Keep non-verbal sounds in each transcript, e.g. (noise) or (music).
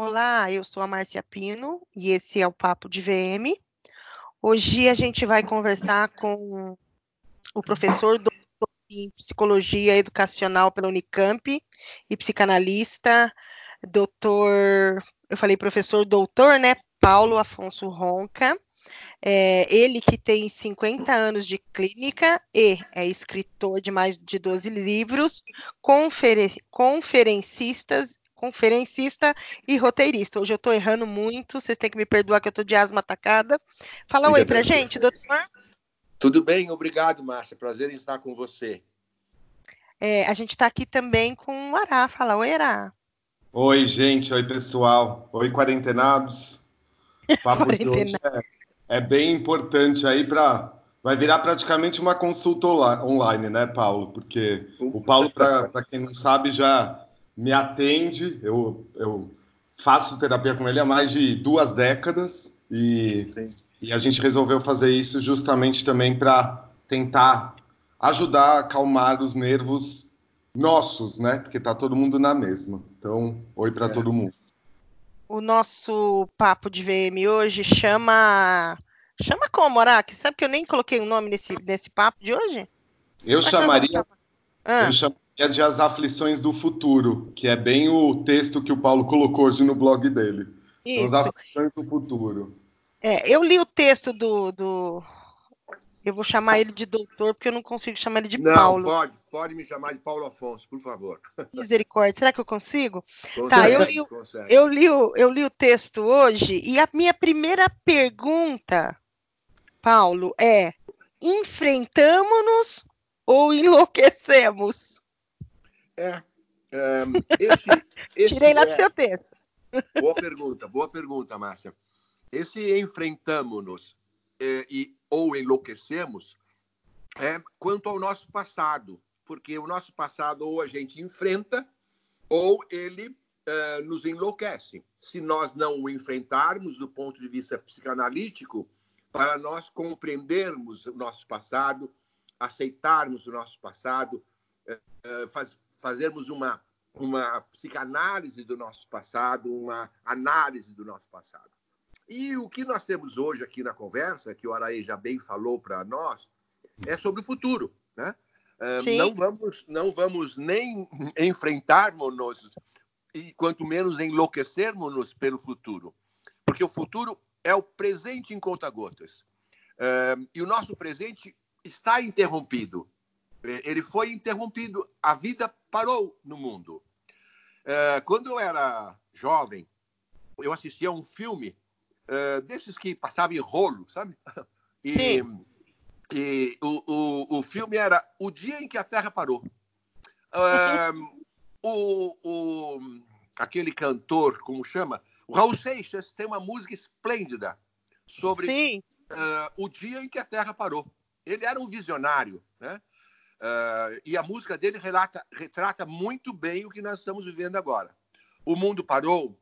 Olá, eu sou a Márcia Pino e esse é o Papo de VM. Hoje a gente vai conversar com o professor em Psicologia Educacional pela Unicamp e psicanalista, doutor, eu falei professor doutor, né, Paulo Afonso Ronca. É, ele que tem 50 anos de clínica e é escritor de mais de 12 livros, conferen conferencistas conferencista e roteirista. Hoje eu estou errando muito, vocês têm que me perdoar que eu estou de asma atacada. Fala Fica oi para gente, doutor. Tudo bem, obrigado, Márcia. Prazer em estar com você. É, a gente está aqui também com o Ará. Fala oi, Ará. Oi, gente. Oi, pessoal. Oi, quarentenados. O (laughs) papo de hoje é, é bem importante aí para. Vai virar praticamente uma consulta online, né, Paulo? Porque o Paulo, para quem não sabe, já me atende. Eu, eu faço terapia com ele há mais de duas décadas e, e a gente resolveu fazer isso justamente também para tentar ajudar a acalmar os nervos nossos, né? Porque tá todo mundo na mesma. Então, oi para é. todo mundo. O nosso papo de VM hoje chama chama como, Araque? Sabe que eu nem coloquei o um nome nesse nesse papo de hoje? Eu (laughs) chamaria ah. eu chamaria de As Aflições do Futuro, que é bem o texto que o Paulo colocou hoje no blog dele. Isso. As Aflições do Futuro. É, eu li o texto do, do, Eu vou chamar ele de doutor, porque eu não consigo chamar ele de não, Paulo. Não, pode, pode me chamar de Paulo Afonso, por favor. Misericórdia, será que eu consigo? Consegue, tá, eu li, o, eu, li o, eu li o texto hoje e a minha primeira pergunta, Paulo, é: enfrentamos-nos ou enlouquecemos? É. é esse, (laughs) esse Tirei lá do é, seu texto. (laughs) Boa pergunta, boa pergunta, Márcia. Esse enfrentamos-nos é, e ou enlouquecemos é quanto ao nosso passado, porque o nosso passado ou a gente enfrenta ou ele é, nos enlouquece. Se nós não o enfrentarmos do ponto de vista psicanalítico, para nós compreendermos o nosso passado, aceitarmos o nosso passado, é faz, fazermos uma, uma psicanálise do nosso passado, uma análise do nosso passado. E o que nós temos hoje aqui na conversa, que o Araí já bem falou para nós, é sobre o futuro. Né? Uh, não, vamos, não vamos nem enfrentarmos-nos e quanto menos enlouquecermos-nos pelo futuro. Porque o futuro é o presente em conta-gotas. Uh, e o nosso presente está interrompido. Ele foi interrompido. A vida parou no mundo. É, quando eu era jovem, eu assistia a um filme é, desses que passava em rolo, sabe? (laughs) E, Sim. e o, o, o filme era O Dia em que a Terra Parou. É, (laughs) o, o, aquele cantor, como chama? O Raul Seixas tem uma música esplêndida sobre uh, o dia em que a Terra parou. Ele era um visionário, né? Uh, e a música dele relata, retrata muito bem o que nós estamos vivendo agora. O mundo parou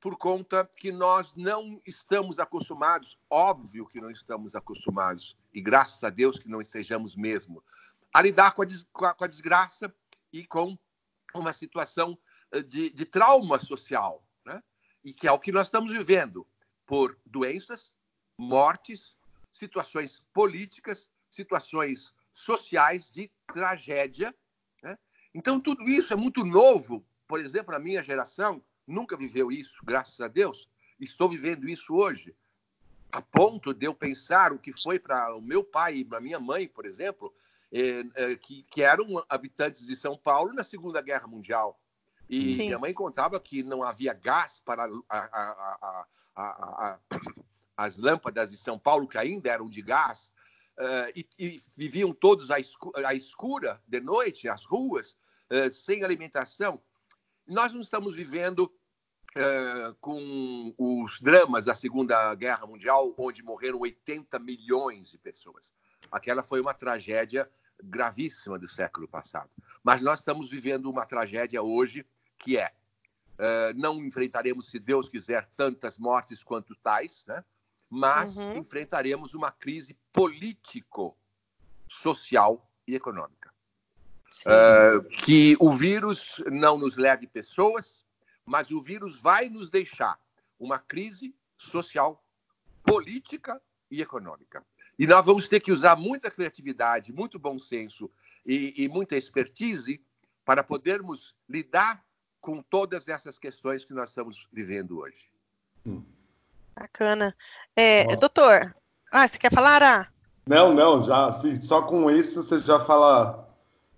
por conta que nós não estamos acostumados, óbvio que não estamos acostumados, e graças a Deus que não estejamos mesmo, a lidar com a, des, com a, com a desgraça e com uma situação eh, de, de trauma social, né? e que é o que nós estamos vivendo por doenças, mortes, situações políticas, situações sociais de tragédia. Né? Então, tudo isso é muito novo. Por exemplo, a minha geração nunca viveu isso, graças a Deus. Estou vivendo isso hoje. A ponto de eu pensar o que foi para o meu pai e para minha mãe, por exemplo, é, é, que, que, eram habitantes de São Paulo na Segunda Guerra Mundial. E Sim. minha mãe contava que não havia gás para a, a, a, as lâmpadas de São Paulo, que ainda eram de gás, uh, e, e, viviam todos à, escu à escura de noite, as ruas, uh, sem alimentação. Nós não estamos vivendo uh, com os dramas da Segunda Guerra Mundial, onde morreram 80 milhões de pessoas. Aquela foi uma tragédia gravíssima do século passado. Mas nós estamos vivendo uma tragédia hoje que é Uh, não enfrentaremos, se Deus quiser, tantas mortes quanto tais, né? Mas uhum. enfrentaremos uma crise político, social e econômica. Uh, que o vírus não nos leve pessoas, mas o vírus vai nos deixar uma crise social, política e econômica. E nós vamos ter que usar muita criatividade, muito bom senso e, e muita expertise para podermos lidar com todas essas questões que nós estamos vivendo hoje. Bacana. É, doutor, ah, você quer falar, Ara? Não, não, já, assim, só com isso você já fala.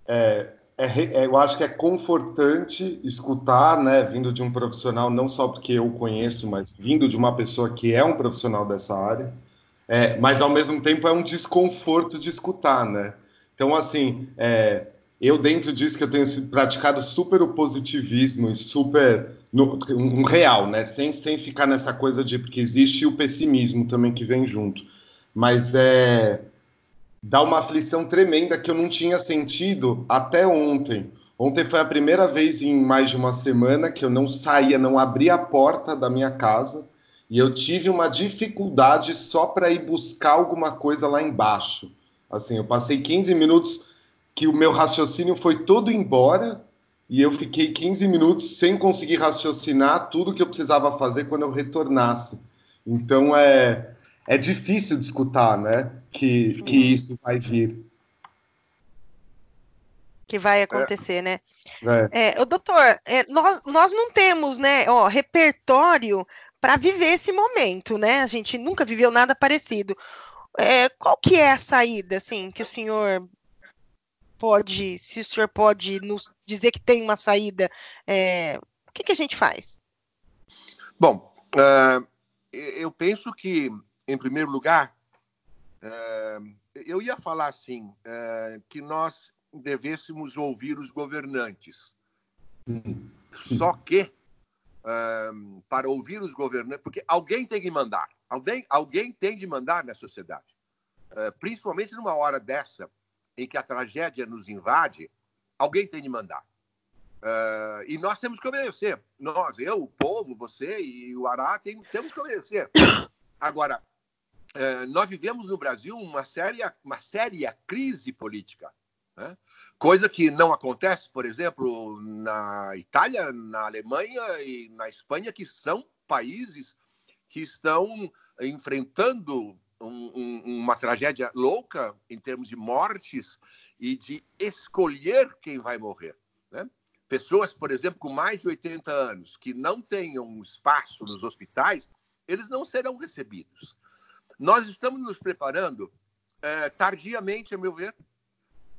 É, é, é, eu acho que é confortante escutar, né, vindo de um profissional, não só porque eu conheço, mas vindo de uma pessoa que é um profissional dessa área, é, mas ao mesmo tempo é um desconforto de escutar, né? Então, assim, é, eu dentro disso que eu tenho praticado super o positivismo e super no, um real, né? Sem, sem ficar nessa coisa de porque existe o pessimismo também que vem junto, mas é dá uma aflição tremenda que eu não tinha sentido até ontem. Ontem foi a primeira vez em mais de uma semana que eu não saía, não abria a porta da minha casa e eu tive uma dificuldade só para ir buscar alguma coisa lá embaixo. Assim, eu passei 15 minutos que o meu raciocínio foi todo embora e eu fiquei 15 minutos sem conseguir raciocinar tudo que eu precisava fazer quando eu retornasse. Então é é difícil de escutar, né? Que, que uhum. isso vai vir. Que vai acontecer, é. né? É. É, o doutor, é, nós, nós não temos, né, ó, repertório para viver esse momento, né? A gente nunca viveu nada parecido. É, qual que é a saída, assim, que o senhor pode, se o senhor pode nos dizer que tem uma saída, é, o que, que, a gente faz? Bom, uh, eu penso que em primeiro lugar, é, eu ia falar assim, é, que nós devêssemos ouvir os governantes. Só que, para ouvir os governantes, porque alguém tem que mandar, alguém, alguém tem de mandar na sociedade. principalmente numa hora dessa, em que a tragédia nos invade, alguém tem de mandar. Uh, e nós temos que obedecer. Nós, eu, o povo, você e o Ará, tem, temos que obedecer. (coughs) Agora, é, nós vivemos no Brasil uma séria, uma séria crise política. Né? Coisa que não acontece, por exemplo, na Itália, na Alemanha e na Espanha, que são países que estão enfrentando um, um, uma tragédia louca em termos de mortes e de escolher quem vai morrer. Né? Pessoas, por exemplo, com mais de 80 anos, que não tenham espaço nos hospitais, eles não serão recebidos. Nós estamos nos preparando é, tardiamente, a meu ver.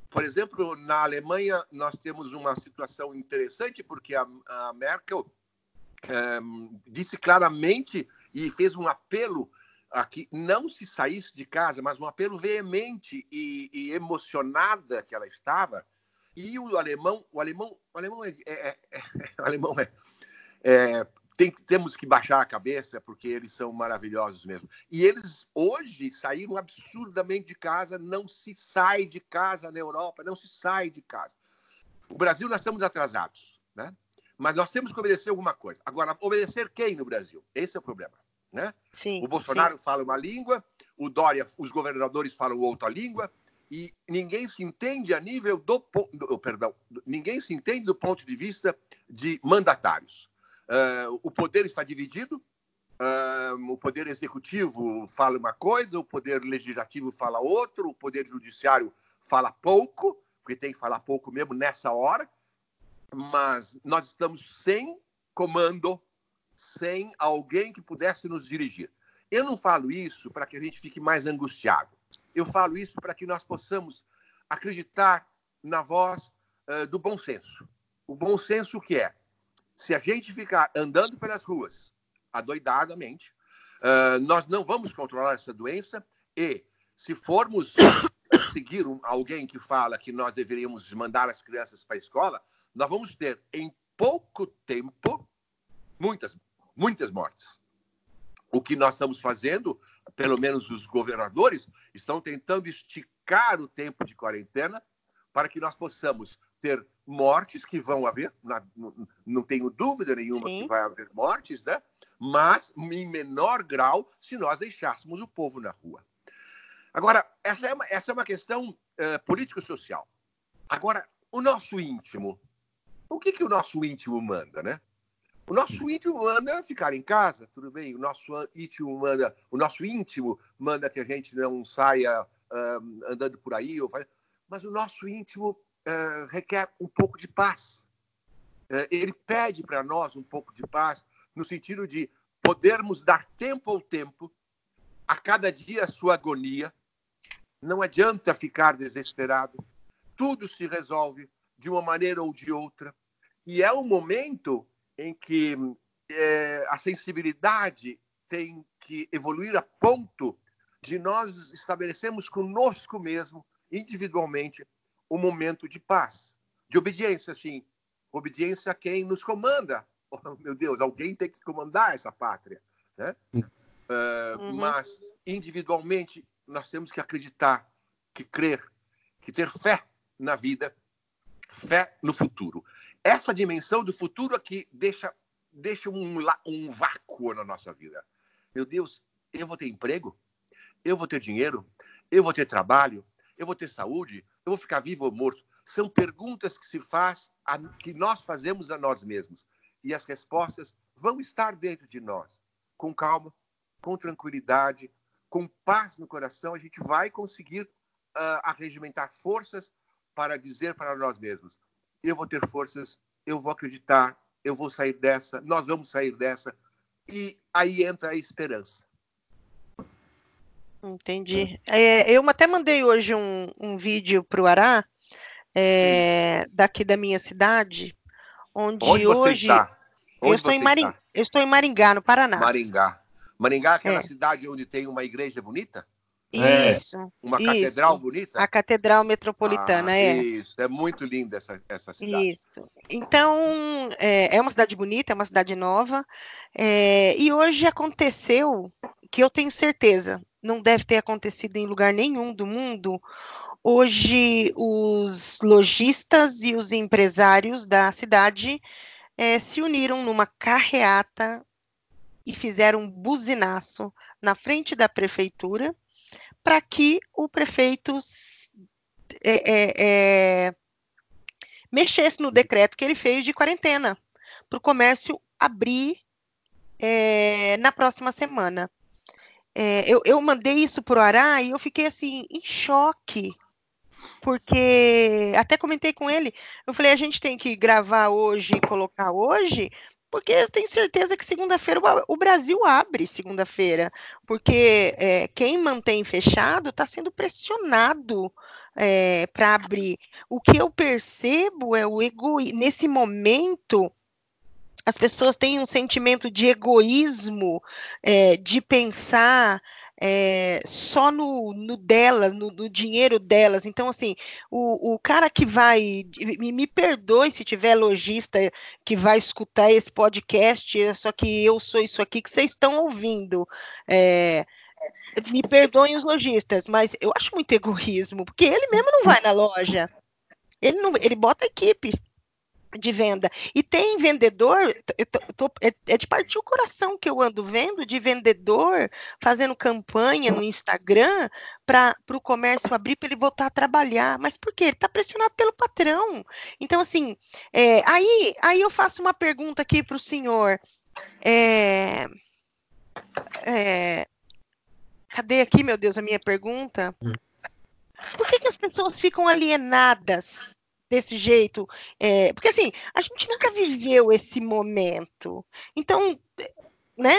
Por exemplo, na Alemanha, nós temos uma situação interessante, porque a, a Merkel é, disse claramente e fez um apelo a que não se saísse de casa, mas um apelo veemente e, e emocionada que ela estava. E o alemão, o alemão, o alemão é, é, é, é (laughs) o alemão é, é tem, temos que baixar a cabeça porque eles são maravilhosos mesmo. E eles hoje saíram absurdamente de casa, não se sai de casa na Europa, não se sai de casa. O Brasil nós estamos atrasados, né? Mas nós temos que obedecer alguma coisa. Agora, obedecer quem no Brasil? Esse é o problema, né? Sim, o Bolsonaro sim. fala uma língua, o Dória, os governadores falam outra língua, e ninguém se entende a nível do, do perdão, ninguém se entende do ponto de vista de mandatários. Uh, o poder está dividido. Uh, o poder executivo fala uma coisa, o poder legislativo fala outra, o poder judiciário fala pouco, porque tem que falar pouco mesmo nessa hora. Mas nós estamos sem comando, sem alguém que pudesse nos dirigir. Eu não falo isso para que a gente fique mais angustiado. Eu falo isso para que nós possamos acreditar na voz uh, do bom senso. O bom senso que é se a gente ficar andando pelas ruas adoidadamente, uh, nós não vamos controlar essa doença e se formos (coughs) seguir um, alguém que fala que nós deveríamos mandar as crianças para a escola, nós vamos ter em pouco tempo muitas, muitas mortes. O que nós estamos fazendo, pelo menos os governadores, estão tentando esticar o tempo de quarentena para que nós possamos ter mortes que vão haver, não, tenho dúvida nenhuma Sim. que vai haver mortes, né? mas em menor grau se nós deixássemos o povo na rua. Agora, essa é uma, essa é uma questão uh, político-social. Agora, o nosso íntimo, o que, que o nosso íntimo manda, né? O nosso íntimo manda ficar em casa, tudo bem. O nosso íntimo manda, o nosso íntimo manda que a gente não saia uh, andando por aí, ou faz... mas o nosso íntimo uh, requer um pouco de paz. Uh, ele pede para nós um pouco de paz, no sentido de podermos dar tempo ao tempo, a cada dia a sua agonia. Não adianta ficar desesperado. Tudo se resolve de uma maneira ou de outra. E é um momento em que é, a sensibilidade tem que evoluir a ponto de nós estabelecermos conosco mesmo, individualmente, um momento de paz, de obediência, sim. Obediência a quem nos comanda. (laughs) Oh, meu Deus, alguém tem que comandar essa pátria. Né? Uh, uhum. Mas, individualmente, nós temos que acreditar, que crer, que ter fé na vida, fé no futuro essa dimensão do futuro aqui deixa, deixa um, um vácuo na nossa vida. Meu Deus, eu vou ter emprego? Eu vou ter dinheiro? Eu vou ter trabalho? Eu vou ter saúde? Eu vou ficar vivo ou morto? São perguntas que se faz, a, que nós fazemos a nós mesmos. E as respostas vão estar dentro de nós. Com calma, com tranquilidade, com paz no coração, a gente vai conseguir uh, arregimentar forças para dizer para nós mesmos: eu vou ter forças, eu vou acreditar, eu vou sair dessa, nós vamos sair dessa. E aí entra a esperança. Entendi. É, eu até mandei hoje um, um vídeo para o Ará, é, daqui da minha cidade, onde, onde hoje. Está? Onde eu, estou em Maring... eu estou em Maringá, no Paraná. Maringá. Maringá é aquela é. cidade onde tem uma igreja bonita? É. Isso. Uma isso. catedral bonita? A Catedral Metropolitana, ah, é. Isso, é muito linda essa, essa cidade. Isso. Então, é, é uma cidade bonita, é uma cidade nova. É, e hoje aconteceu, que eu tenho certeza, não deve ter acontecido em lugar nenhum do mundo. Hoje, os lojistas e os empresários da cidade é, se uniram numa carreata e fizeram um buzinaço na frente da prefeitura para que o prefeito é, é, é, mexesse no decreto que ele fez de quarentena para o comércio abrir é, na próxima semana. É, eu, eu, mandei isso para o Ará e eu fiquei assim em choque, porque até comentei com ele. Eu falei: a gente tem que gravar hoje e colocar hoje, porque eu tenho certeza que segunda-feira o Brasil abre segunda-feira, porque é, quem mantém fechado está sendo pressionado é, para abrir. O que eu percebo é o egoísmo. Nesse momento, as pessoas têm um sentimento de egoísmo, é, de pensar é, só no, no no, no, dinheiro delas. Então, assim, o, o cara que vai. Me, me perdoe se tiver lojista que vai escutar esse podcast, só que eu sou isso aqui que vocês estão ouvindo. É, me perdoem os lojistas, mas eu acho muito egoísmo, porque ele mesmo não vai na loja. Ele, não, ele bota a equipe de venda. E tem vendedor, tô, é, é, de partir o coração que eu ando vendo de vendedor fazendo campanha no Instagram para o comércio abrir para ele voltar a trabalhar. Mas por quê? Ele está pressionado pelo patrão. Então, assim, é, aí, aí eu faço uma pergunta aqui para o senhor. É, é, cadê aqui, meu Deus, a minha pergunta? Hum. Por que, que as pessoas ficam alienadas desse jeito. É, porque assim, a gente nunca viveu esse momento. Então, né?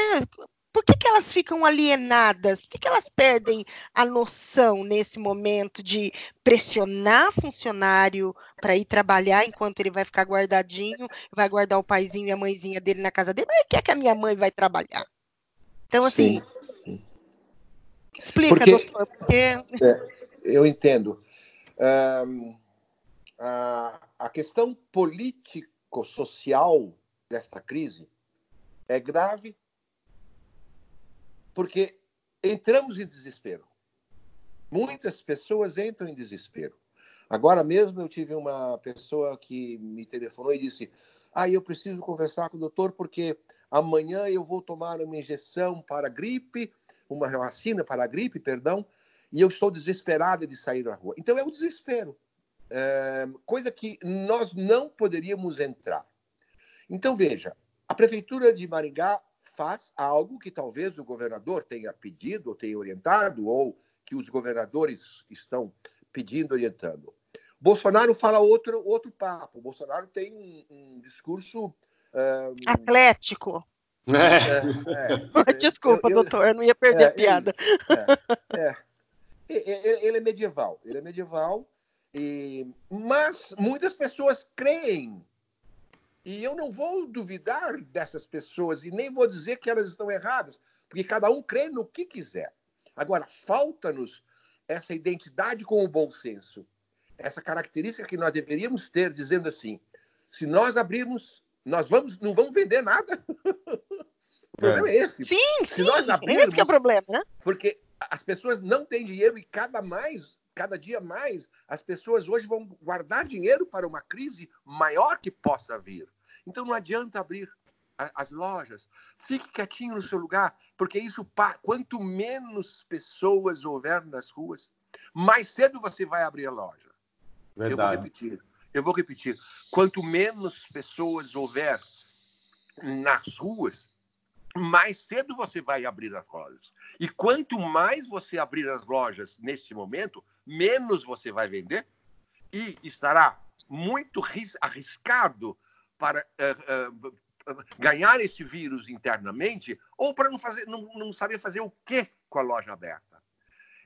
Por que, que elas ficam alienadas? Por que, que elas perdem a noção nesse momento de pressionar funcionário para ir trabalhar enquanto ele vai ficar guardadinho, vai guardar o paizinho e a mãezinha dele na casa dele, mas quer que a minha mãe vai trabalhar. Então, assim. Sim. Explica, porque, doutor, porque. É, eu entendo. Um, a, a questão político-social desta crise é grave porque entramos em desespero. Muitas pessoas entram em desespero. Agora mesmo eu tive uma pessoa que me telefonou e disse: Ah, eu preciso conversar com o doutor porque amanhã eu vou tomar uma injeção para gripe, uma vacina para a gripe, perdão, e eu estou desesperada de sair na rua. Então é um desespero coisa que nós não poderíamos entrar. Então, veja, a prefeitura de Maringá faz algo que talvez o governador tenha pedido ou tenha orientado, ou que os governadores estão pedindo, orientando. Bolsonaro fala outro, outro papo. Bolsonaro tem um, um discurso. Um... Atlético. (laughs) É, é, Desculpa, eu, eu, doutor, eu não ia perder é, a piada. É, é. Ele é medieval. Ele é medieval, e... mas muitas pessoas creem. E eu não vou duvidar dessas pessoas e nem vou dizer que elas estão erradas, porque cada um crê no que quiser. Agora, falta-nos essa identidade com o bom senso essa característica que nós deveríamos ter, dizendo assim: se nós abrirmos, nós vamos, não vamos vender nada. (laughs) o problema é, é esse. Sim, se sim. Nós abrirmos, é o problema, né? Porque as pessoas não têm dinheiro e cada mais, cada dia mais, as pessoas hoje vão guardar dinheiro para uma crise maior que possa vir. Então não adianta abrir as lojas. Fique quietinho no seu lugar, porque isso, quanto menos pessoas houver nas ruas, mais cedo você vai abrir a loja. Verdade. Eu vou repetir. Eu vou repetir. Quanto menos pessoas houver nas ruas, mais cedo você vai abrir as lojas. E quanto mais você abrir as lojas neste momento, menos você vai vender e estará muito arriscado para uh, uh, ganhar esse vírus internamente ou para não, fazer, não, não saber fazer o que com a loja aberta.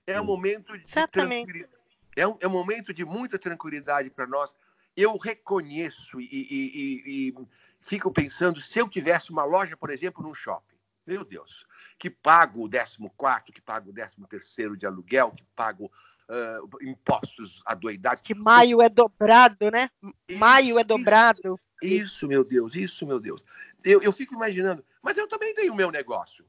É um momento de tranquilidade é um, é um momento de muita tranquilidade para nós. Eu reconheço e, e, e, fico pensando, se eu tivesse uma loja, por exemplo, num shopping, meu Deus, que pago o 14, que pago o 13 de aluguel, que pago uh, impostos adoidados. Que maio é dobrado, né? Isso, maio é dobrado. Isso, isso, meu Deus, isso, meu Deus. Eu, eu fico imaginando, mas eu também tenho o meu negócio.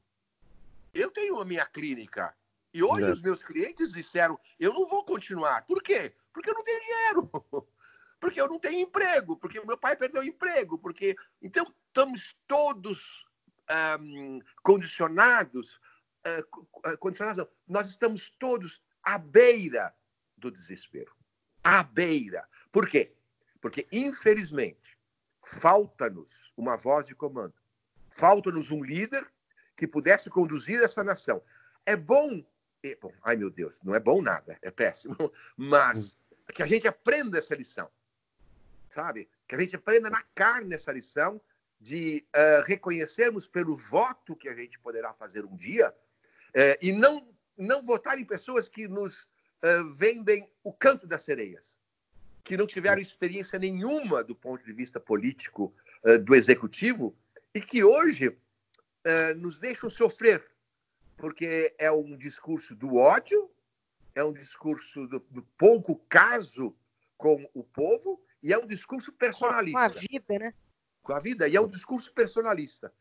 Eu tenho a minha clínica. E hoje é. os meus clientes disseram: eu não vou continuar. Por quê? Porque eu não tenho dinheiro. (laughs) Porque eu não tenho emprego, porque meu pai perdeu o emprego, porque então estamos todos um, condicionados, uh, condicionados não. nós estamos todos à beira do desespero, à beira. Por quê? Porque infelizmente falta-nos uma voz de comando, falta-nos um líder que pudesse conduzir essa nação. É bom bom, ai meu Deus, não é bom nada, é péssimo, (laughs) mas que a gente aprenda essa lição, sabe? Que a gente aprenda na carne essa lição de uh, reconhecermos pelo voto que a gente poderá fazer um dia uh, e não, não votar em pessoas que nos uh, vendem o canto das sereias, que não tiveram experiência nenhuma do ponto de vista político do executivo e que hoje nos deixam sofrer porque é um discurso do ódio, é um discurso do, do pouco caso com o povo e é um discurso personalista. Com a vida, né? Com a vida, e é um discurso personalista.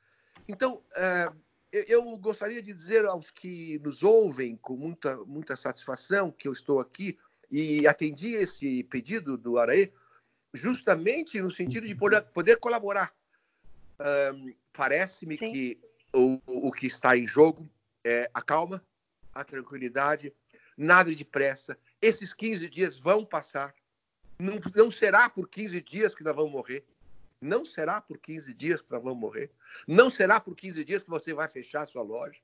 Então, é, eu gostaria de dizer aos que nos ouvem com muita, muita satisfação que eu estou aqui e atendi esse pedido do Araê justamente no sentido de poder, poder colaborar. Um, Parece-me que o, o que está em jogo é, a calma, a tranquilidade, nada de pressa. Esses 15 dias vão passar. Não, não será por 15 dias que nós vamos morrer. Não será por 15 dias que nós vamos morrer. Não será por 15 dias que você vai fechar a sua loja.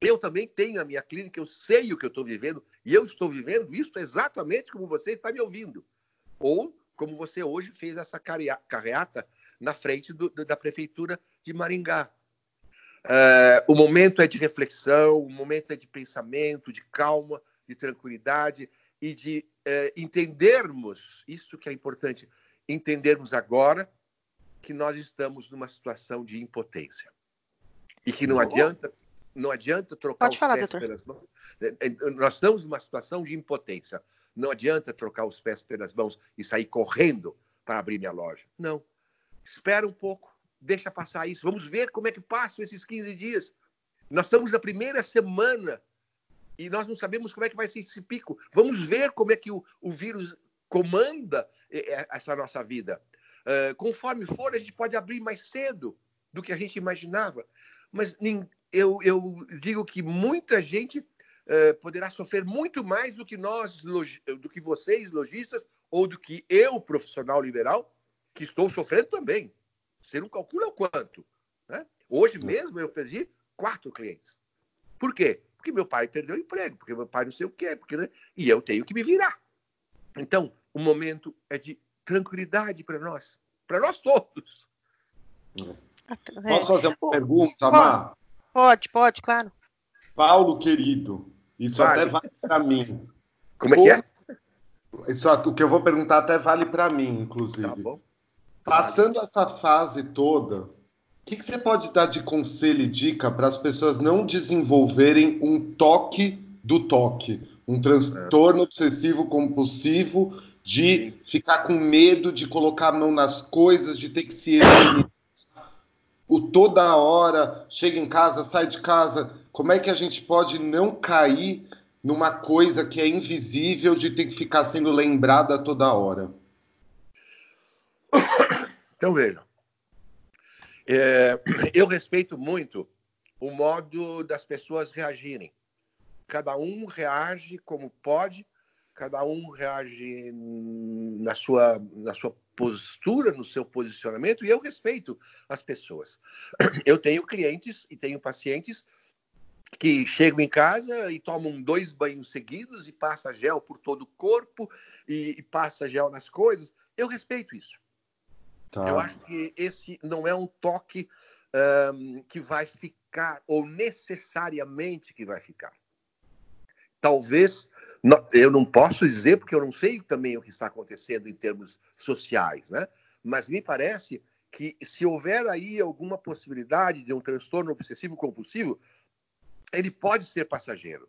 Eu também tenho a minha clínica, eu sei o que eu estou vivendo, e eu estou vivendo isso exatamente como você está me ouvindo. Ou como você hoje fez essa carreata na frente do, da prefeitura de Maringá. Uh, o momento é de reflexão, o momento é de pensamento, de calma, de tranquilidade e de uh, entendermos isso que é importante, entendermos agora que nós estamos numa situação de impotência e que não adianta não adianta trocar Pode os falar, pés doutor. pelas mãos. É, nós estamos numa situação de impotência. Não adianta trocar os pés pelas mãos e sair correndo para abrir minha loja. Não. Espera um pouco deixa passar isso. Vamos ver como é que passam esses 15 dias. Nós estamos na primeira semana e nós não sabemos como é que vai ser esse pico. Vamos ver como é que o, o vírus comanda essa nossa vida. Uh, conforme for, a gente pode abrir mais cedo do que a gente imaginava. Mas eu, eu digo que muita gente uh, poderá sofrer muito mais do que nós, do que vocês, lojistas, ou do que eu, profissional liberal, que estou sofrendo também Você não calcula o quanto. Né? Hoje mesmo eu perdi quatro clientes. Por quê? Porque meu pai perdeu o emprego, porque meu pai não sei o quê, porque, né? e eu tenho que me virar. Então, o momento é de tranquilidade para nós, para nós todos. É. Posso fazer uma pergunta, Mar? Pode, pode, claro. Paulo, querido, isso vale. até vale para mim. Como é que é? Isso, o que eu vou perguntar até vale para mim, inclusive. Tá bom. Passando vale. essa fase toda, que, que, você pode dar de conselho e dica para as pessoas não desenvolverem um toque do toque, um transtorno é. obsessivo compulsivo de ficar com medo de colocar a mão nas coisas, de ter que se o toda hora, chega em casa, sai de casa. Como é que a gente pode não cair numa coisa que é invisível de ter que ficar sendo lembrada toda hora? Então veja, é, (clears throat) eu respeito muito o modo das pessoas reagirem. Cada um reage como pode, cada um reage na sua, na sua postura, no seu posicionamento, e eu respeito as pessoas. (clears throat) Eu tenho clientes e tenho pacientes que chegam em casa e tomam dois banhos seguidos e passa gel por todo o corpo e, e passa gel nas coisas. Eu respeito isso. Tá. Eu acho que esse não é um toque um, que vai ficar, ou necessariamente que vai ficar. Talvez eu não posso dizer, porque eu não sei também o que está acontecendo em termos sociais, né? mas me parece que se houver aí alguma possibilidade de um transtorno obsessivo compulsivo, ele pode ser passageiro.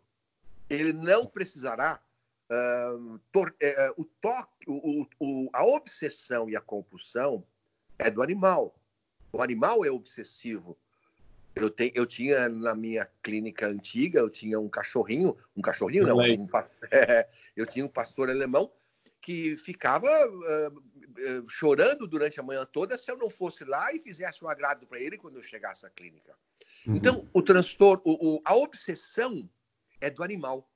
Ele não precisará uh, uh, o toque, o, o, a obsessão e a compulsão é do animal. O animal é obsessivo eu, te, eu tinha na minha clínica antiga, eu tinha um cachorrinho, um cachorrinho não, um, é, (laughs) eu tinha um pastor alemão que ficava uh, uh, chorando durante a manhã toda se eu não fosse lá e fizesse um agrado para ele quando eu chegasse à clínica. Uhum. Então, o transtorno, o, a obsessão é do animal.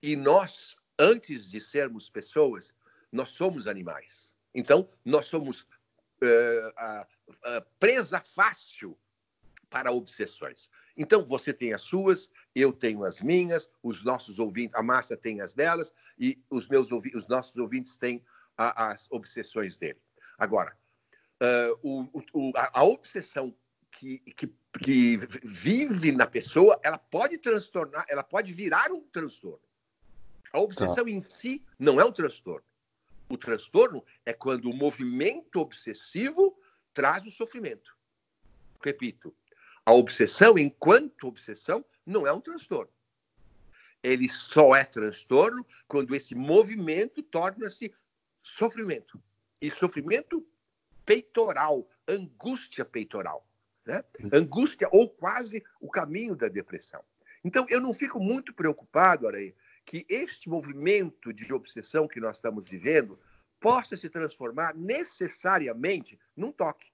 E nós, antes de sermos pessoas, nós somos animais. Então, nós somos uh, presa fácil para obsessões. Então, você tem as suas, eu tenho as minhas, os nossos ouvintes, a Márcia tem as delas, e os, meus, os nossos ouvintes têm a, as obsessões dele. Agora, uh, o, o, a, obsessão que, que, que vive na pessoa, ela pode transtornar, ela pode virar um transtorno. A obsessão tá. em si não é um transtorno. O transtorno é quando o movimento obsessivo traz o sofrimento. Repito, a obsessão, enquanto obsessão, não é um transtorno. Ele só é transtorno quando esse movimento torna-se sofrimento. E sofrimento peitoral, angústia peitoral. Né? Angústia ou quase o caminho da depressão. Então, eu não fico muito preocupado, Araí, que este movimento de obsessão que nós estamos vivendo possa se transformar necessariamente num toque.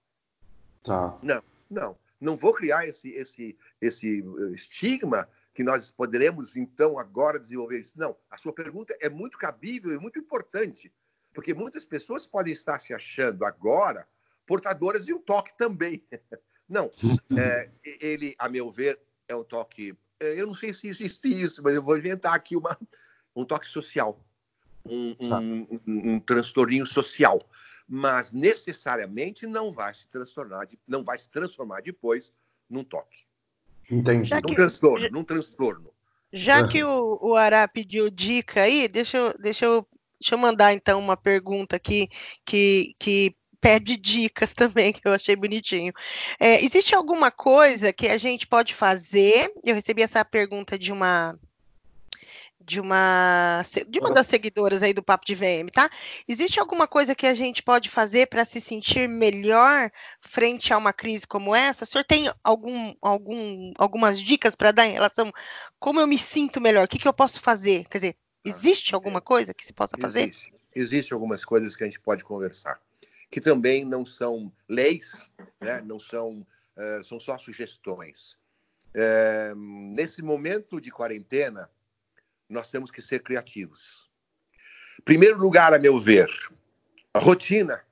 Tá. Não, não não vou criar esse, esse, esse eh, estigma que nós poderemos, então, agora desenvolver isso. Não, a sua pergunta é muito cabível e muito importante, porque muitas pessoas podem estar se achando agora portadoras de um toque também. (laughs) Não, (laughs) é, ele, a meu ver, é um toque. Eh, eu não sei se existe isso, mas eu vou inventar aqui uma, um toque social, um, tá. um, um, um transtorninho social mas necessariamente não vai se transformar, não vai se transformar depois num toque. Entendi. Num transtorno, já, num transtorno. Já que o, o Ará pediu dica aí, deixa eu, deixa eu, deixa eu mandar então uma pergunta aqui que, que pede dicas também, que eu achei bonitinho. É, existe alguma coisa que a gente pode fazer? Eu recebi essa pergunta de uma de uma de uma das seguidoras aí do Papo de VM, tá? Existe alguma coisa que a gente pode fazer para se sentir melhor frente a uma crise como essa? O senhor tem algum, algum, algumas dicas para dar em relação a como eu me sinto melhor? O que, que eu posso fazer? Quer dizer, ah, existe alguma coisa que se possa fazer? Existe. Existe algumas coisas que a gente pode conversar, que também não são leis, né? não são, uh, são só sugestões. Uh, nesse momento de quarentena, nós temos que ser criativos. Primeiro lugar, a meu ver, a rotina.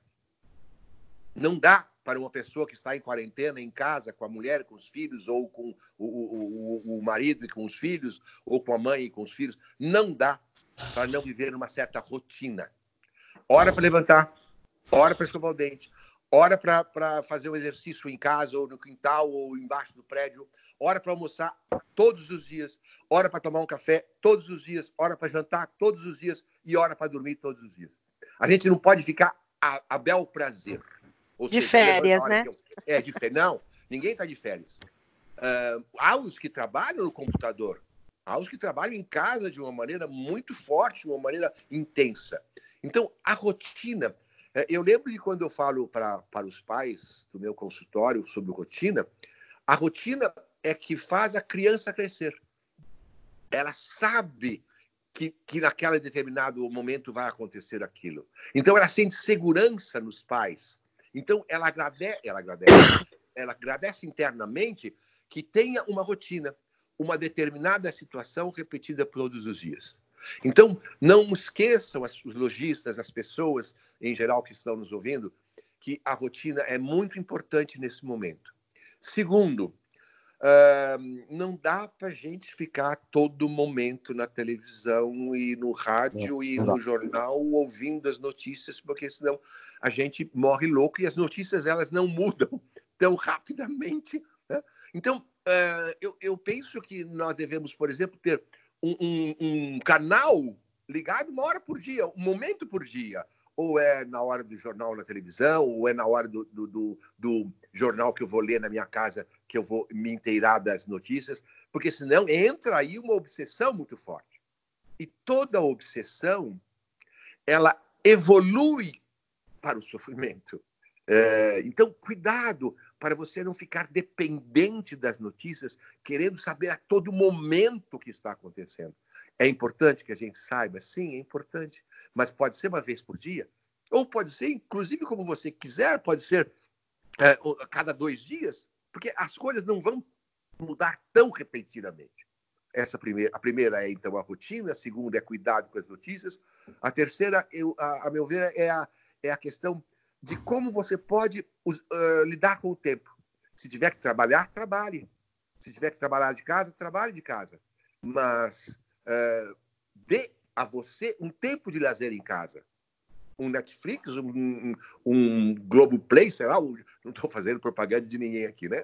Não dá para uma pessoa que está em quarentena, em casa, com a mulher, com os filhos, ou com o, o, o marido e com os filhos, ou com a mãe e com os filhos. Não dá para não viver uma certa rotina. Hora para levantar, hora para escovar o dente, hora para fazer um exercício em casa, ou no quintal, ou embaixo do prédio, hora para almoçar todos os dias, hora para tomar um café todos os dias, hora para jantar todos os dias e hora para dormir todos os dias. A gente não pode ficar a, a bel prazer. Ou de seja, férias, né? Eu, é, de férias. Não, ninguém está de férias. Uh, há os que trabalham no computador, há os que trabalham em casa de uma maneira muito forte, de uma maneira intensa. Então, a rotina. Eh, eu lembro de quando eu falo pra, para os pais do meu consultório sobre rotina, a rotina é que faz a criança crescer. Ela sabe que, que naquele determinado momento vai acontecer aquilo. Então, ela sente segurança nos pais. Então, ela agradece, ela agradece, ela agradece internamente que tenha uma rotina, uma determinada situação repetida todos os dias. Então, não esqueçam os lojistas, as pessoas em geral que estão nos ouvindo, que a rotina é muito importante nesse momento. Segundo, Uh, não dá para a gente ficar todo momento na televisão e no rádio e no jornal ouvindo as notícias, porque senão a gente morre louco e as notícias elas não mudam (laughs) tão rapidamente. Né? Então, uh, eu, eu, penso que nós devemos, por exemplo, ter um, um, canal ligado uma hora por dia, um momento por dia ou é na hora do jornal na televisão, ou é na hora do, do, do, do, jornal que eu vou ler na minha casa, que eu vou me inteirar das notícias, porque senão entra aí uma obsessão muito forte. E toda obsessão, ela evolui para o sofrimento. É, então, cuidado para você não ficar dependente das notícias, querendo saber a todo momento o que está acontecendo. É importante que a gente saiba? Sim, é importante. Mas pode ser uma vez por dia, ou pode ser, inclusive, como você quiser, pode ser é, cada dois dias, porque as coisas não vão mudar tão repetidamente. Essa primeira, a primeira é então a rotina, a segunda é cuidado com as notícias, a terceira, eu, a, a meu ver, é a, é a questão de como você pode uh, lidar com o tempo. Se tiver que trabalhar, trabalhe. Se tiver que trabalhar de casa, trabalhe de casa. Mas uh, dê a você um tempo de lazer em casa. Um Netflix, um, um, um Globoplay, sei lá, não estou fazendo propaganda de ninguém aqui, né?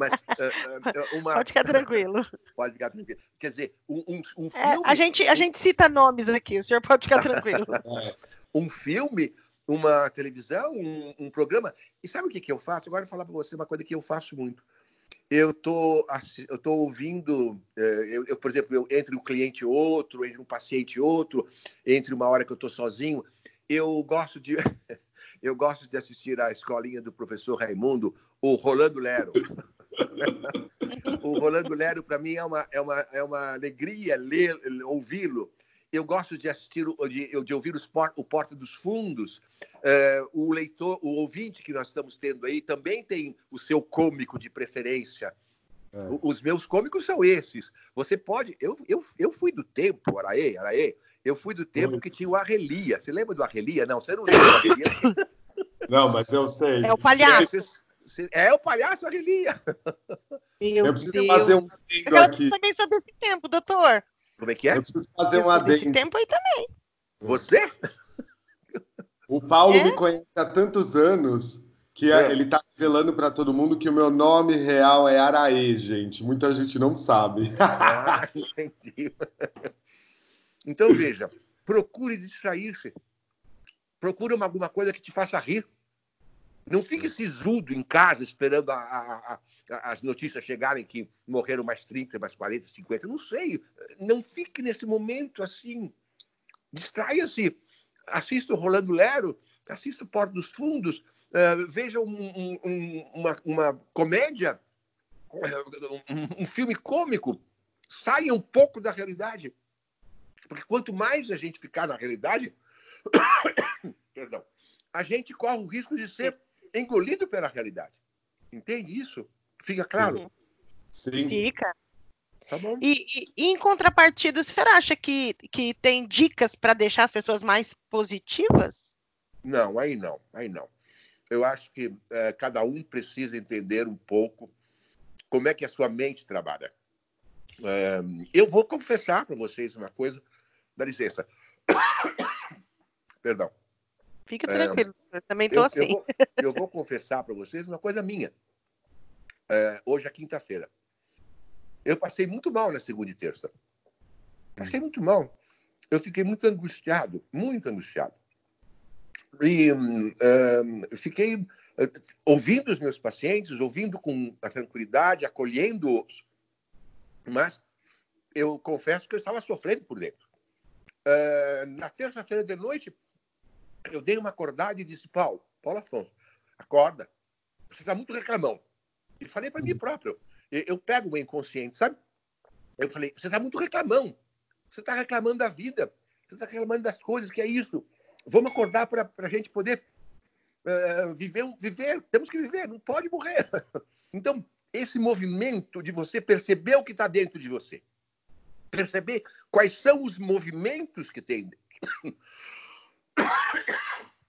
Mas, (laughs) uh, uma... Pode ficar tranquilo. Pode ficar tranquilo. Quer dizer, um, um, filme... É, a, gente, a gente cita nomes aqui, o senhor pode ficar tranquilo. Um filme, uma televisão, um, um, programa. E sabe o que, que eu faço? Agora eu vou falar para você uma coisa que eu faço muito eu tô, eu tô ouvindo, é, eu, eu, por exemplo, eu, entre um cliente outro, entre um paciente outro, entre uma hora que eu estou sozinho, eu gosto de (laughs) eu gosto de assistir à escolinha do professor Raimundo, o Rolando Lero. (laughs) o Rolando Lero para mim é uma é uma é uma alegria ouvi-lo eu gosto de assistir, de, de ouvir os o Porta dos Fundos. Uh, o leitor, o ouvinte que nós estamos tendo aí também tem o seu cômico de preferência. É. Os meus cômicos são esses. Você pode. Eu, eu, eu fui do tempo, Araê, Araê. Eu fui do tempo que tinha o Arrelia. Você lembra do Arrelia? Não, você não lembra do Arrelia. (laughs) Não, mas eu sei. É o palhaço. É o palhaço Arrelia. Meu eu preciso Deus. fazer um eu aqui. Eu sobre esse tempo, doutor. Como é que é? Eu preciso fazer um adendo. Esse tempo aí também. Você? (laughs) O Paulo é? me conhece há tantos anos que é. ele está revelando para todo mundo que o meu nome real é Araê, gente. Muita gente não sabe. (laughs) Ah, entendi. Então, veja, procure distrair-se. Procure alguma coisa que te faça rir. Não fique sisudo em casa esperando a, a, a, as notícias chegarem que morreram mais 30, mais 40, 50. Não sei. Não fique nesse momento assim. Distraia-se. Assista o Rolando Lero, assista o Porto dos Fundos, uh, veja um, um, uma, uma, comédia, um, um filme cômico. Saia um pouco da realidade. Porque quanto mais a gente ficar na realidade, (coughs) perdão, a gente corre o risco de ser engolido pela realidade. Entende isso? Fica claro? Sim. Fica. Tá bom. E, e, e, em contrapartida, você acha que, que tem dicas para deixar as pessoas mais positivas? Não, aí não, aí não. Eu acho que é, cada um precisa entender um pouco como é que a sua mente trabalha. É, eu vou confessar para vocês uma coisa, dá licença. (coughs) Perdão. Fica tranquilo, é, eu também estou assim. Eu vou, eu vou confessar para vocês uma coisa minha. É, hoje é quinta-feira. Eu passei muito mal na segunda e terça. Passei muito mal. Eu fiquei muito angustiado, muito angustiado. E uh, fiquei uh, ouvindo os meus pacientes, ouvindo com a tranquilidade, acolhendo-os. Mas eu confesso que eu estava sofrendo por dentro. Uh, na terça-feira de noite, eu dei uma acordada e disse: Paulo, Paulo Afonso, acorda. Você está muito reclamão. E falei para mim uhum. próprio. Eu, eu pego o inconsciente, sabe? Eu falei: você está muito reclamão. Você está reclamando da vida. Você está reclamando das coisas, que é isso. Vamos acordar para a gente poder uh, viver, viver. Temos que viver, não pode morrer. (laughs) Então, esse movimento de você perceber o que está dentro de você, perceber quais são os movimentos que tem,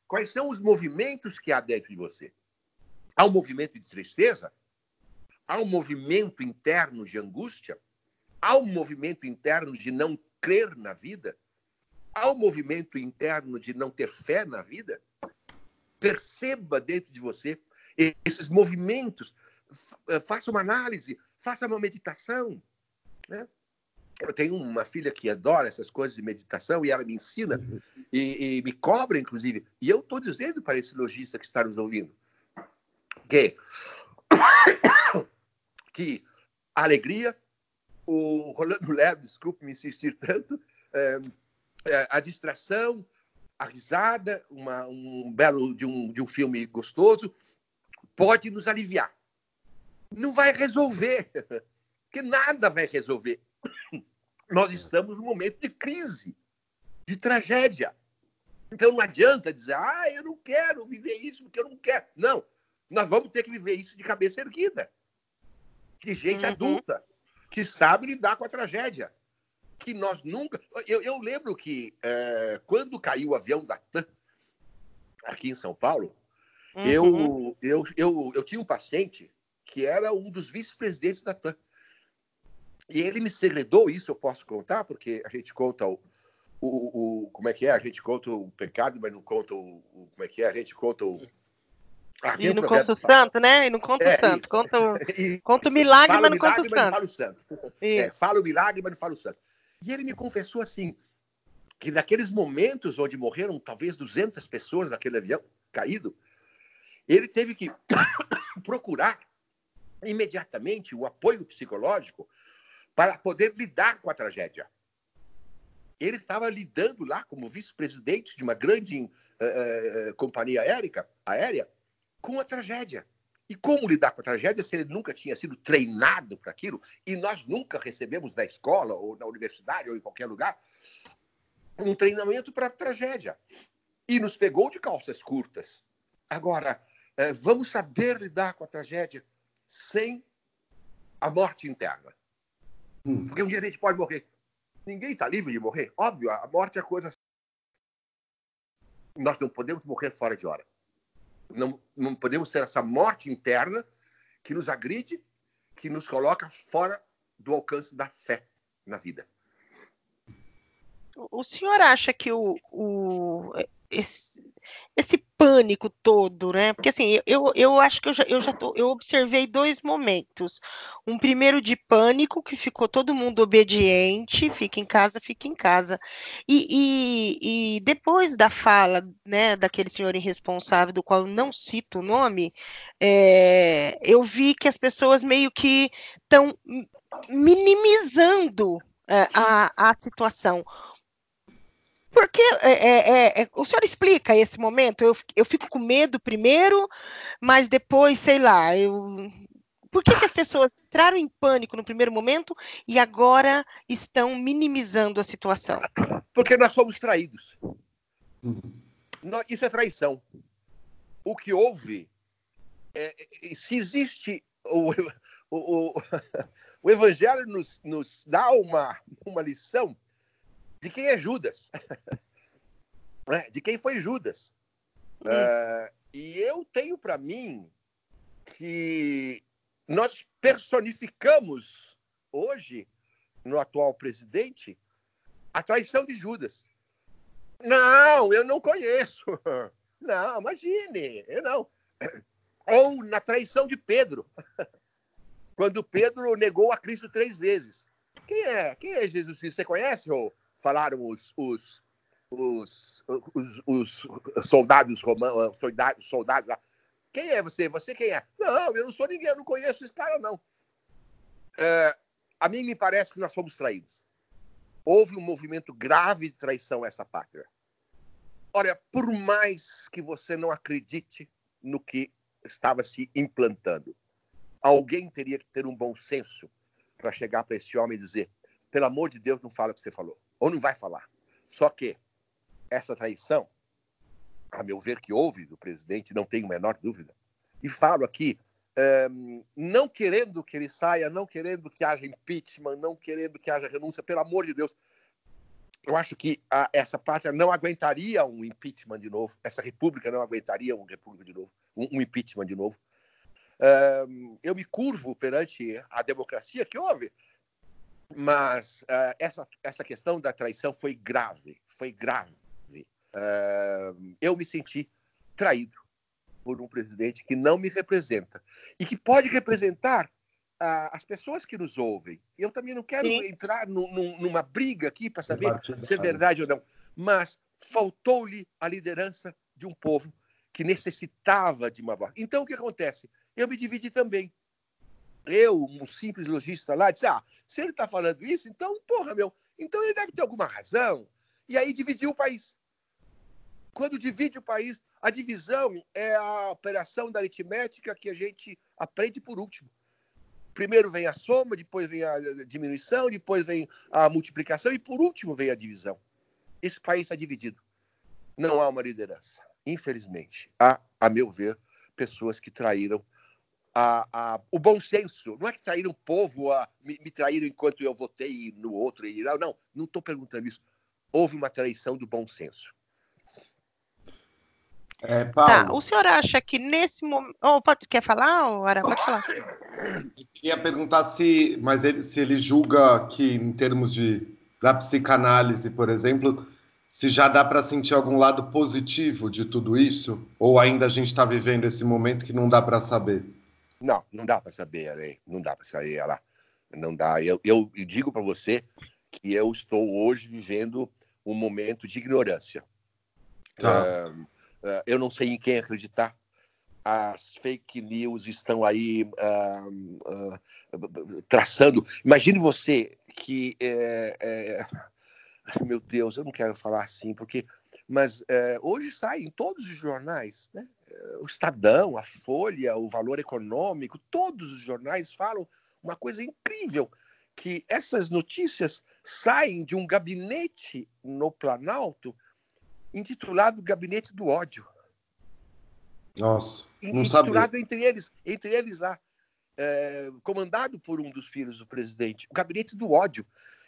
quais são os movimentos que há dentro de você. Há um movimento de tristeza, há um movimento interno de angústia, há um movimento interno de não crer na vida, há um movimento interno de não ter fé na vida. Perceba dentro de você esses movimentos, faça uma análise, faça uma meditação. Né? Eu tenho uma filha que adora essas coisas de meditação e ela me ensina e, e me cobra, inclusive. E eu estou dizendo para esse lojista que está nos ouvindo que, (coughs) que a alegria o Rolando Lero, desculpe me insistir tanto, é, é, a distração, a risada, uma, um belo de um, de um filme gostoso, pode nos aliviar. Não vai resolver, (laughs) porque nada vai resolver. (coughs) Nós estamos num momento de crise, de tragédia. Então não adianta dizer, ah, eu não quero viver isso porque eu não quero. Não, nós vamos ter que viver isso de cabeça erguida. De gente uhum. adulta que sabe lidar com a tragédia. Que nós nunca. Eu, eu lembro que é, quando caiu o avião da TAM, aqui em São Paulo, uhum. eu, eu, eu, eu tinha um paciente que era um dos vice-presidentes da TAM. E ele me segredou isso, eu posso contar, porque a gente conta o, o, o, como é que é? A gente conta o pecado, mas não conta o, o como é que é? A gente conta o, ah, e não conta o santo, né? E não conta é, o santo. Conta, (laughs) e, conta o milagre, mas não conta o santo. Não fala o santo. (laughs) É, fala o milagre, mas não fala o santo. E ele me confessou assim, que naqueles momentos onde morreram talvez 200 pessoas naquele avião caído, ele teve que (coughs) procurar imediatamente o apoio psicológico para poder lidar com a tragédia. Ele estava lidando lá como vice-presidente de uma grande uh, uh, companhia aérea, aérea com a tragédia. E como lidar com a tragédia se ele nunca tinha sido treinado para aquilo e nós nunca recebemos na escola ou na universidade ou em qualquer lugar um treinamento para a tragédia? E nos pegou de calças curtas. Agora, é, vamos saber lidar com a tragédia sem a morte interna. Hum. Porque um dia a gente pode morrer. Ninguém está livre de morrer. Óbvio, a morte é coisa. Nós não podemos morrer fora de hora. Não, não podemos ter essa morte interna que nos agride, que nos coloca fora do alcance da fé na vida. O senhor acha que o, o esse, esse pânico todo, né? Porque assim, eu, eu acho que eu já, eu já tô, eu observei dois momentos. Um primeiro de pânico, que ficou todo mundo obediente, fica em casa, fica em casa. E, e, e depois da fala, né, daquele senhor irresponsável, do qual não cito o nome, é, eu vi que as pessoas meio que estão minimizando é, a, a situação. Porque é, é, é, o senhor explica esse momento? Eu, eu fico com medo primeiro, mas depois, sei lá, eu. Por que, que as pessoas entraram em pânico no primeiro momento e agora estão minimizando a situação? Porque nós somos traídos. Isso é traição. O que houve, é, é, se existe o, (laughs) o, o, (laughs) o Evangelho nos, nos dá uma, uma lição de quem é Judas. (laughs) Né? de quem foi Judas. Hum. Uh, e eu tenho para mim que nós personificamos hoje, no atual presidente, a traição de Judas. Não, eu não conheço. (laughs) Não, imagine, eu não. (clears throat) Ou na traição de Pedro, (laughs) quando Pedro negou a Cristo três vezes. Quem é? Quem é Jesus? Você conhece? Ou falaram os, os, os, os, os soldados romanos, soldados, soldados lá. Quem é você? Você quem é? Não, eu não sou ninguém, eu não conheço esse cara, não. É, a mim me parece que nós fomos traídos. Houve um movimento grave de traição a essa pátria. Olha, por mais que você não acredite no que estava se implantando, alguém teria que ter um bom senso para chegar para esse homem e dizer: pelo amor de Deus, não fala o que você falou, ou não vai falar. Só que essa traição, a meu ver, que houve do presidente, não tenho a menor dúvida. E falo aqui, um, não querendo que ele saia, não querendo que haja impeachment, não querendo que haja renúncia, pelo amor de Deus. Eu acho que a, essa pátria não aguentaria um impeachment de novo, essa república não aguentaria um república de novo, um, um impeachment de novo. Um, eu me curvo perante a democracia que houve, mas uh, essa, essa questão da traição foi grave, foi grave. Uh, eu me senti traído por um presidente que não me representa e que pode representar uh, as pessoas que nos ouvem. Eu também não quero Sim. entrar no, no, numa briga aqui para saber se é verdade ou não, mas faltou-lhe a liderança de um povo que necessitava de uma voz. Então, o que acontece? Eu me dividi também. Eu, um simples lojista lá, disse: Ah, se ele está falando isso, então, porra, meu, então ele deve ter alguma razão. E aí dividiu o país. Quando divide o país, a divisão é a operação da aritmética que a gente aprende por último. Primeiro vem a soma, depois vem a diminuição, depois vem a multiplicação e por último vem a divisão. Esse país está dividido. Não há uma liderança. Infelizmente, há, a meu ver, pessoas que traíram a, a, o bom senso. Não é que traíram o povo, a, me, me, traíram enquanto eu votei no outro. E, não, não estou perguntando isso. Houve uma traição do bom senso. É, tá, o senhor acha que nesse momento. Oh, pode, quer falar, oh, Ara? Pode falar. Eu queria perguntar se, mas ele, se ele julga que, em termos de da psicanálise, por exemplo, se já dá para sentir algum lado positivo de tudo isso, ou ainda a gente está vivendo esse momento que não dá para saber? Não, não dá para saber, Ale. Não dá para saber ela. Não dá. Eu, eu, eu digo para você que eu estou hoje vivendo um momento de ignorância. Tá. Uh, uh, eu não sei em quem acreditar. As fake news estão aí uh, traçando. Imagine você que. É, é... Meu Deus, eu não quero falar assim, porque. Mas é, hoje sai em todos os jornais, né? O Estadão, a Folha, o Valor Econômico, todos os jornais falam uma coisa incrível, que essas notícias saem de um gabinete no Planalto intitulado Gabinete do Ódio. Nossa, não intitulado sabia. entre eles, entre eles lá, é, comandado por um dos filhos do presidente, o Gabinete do Ódio.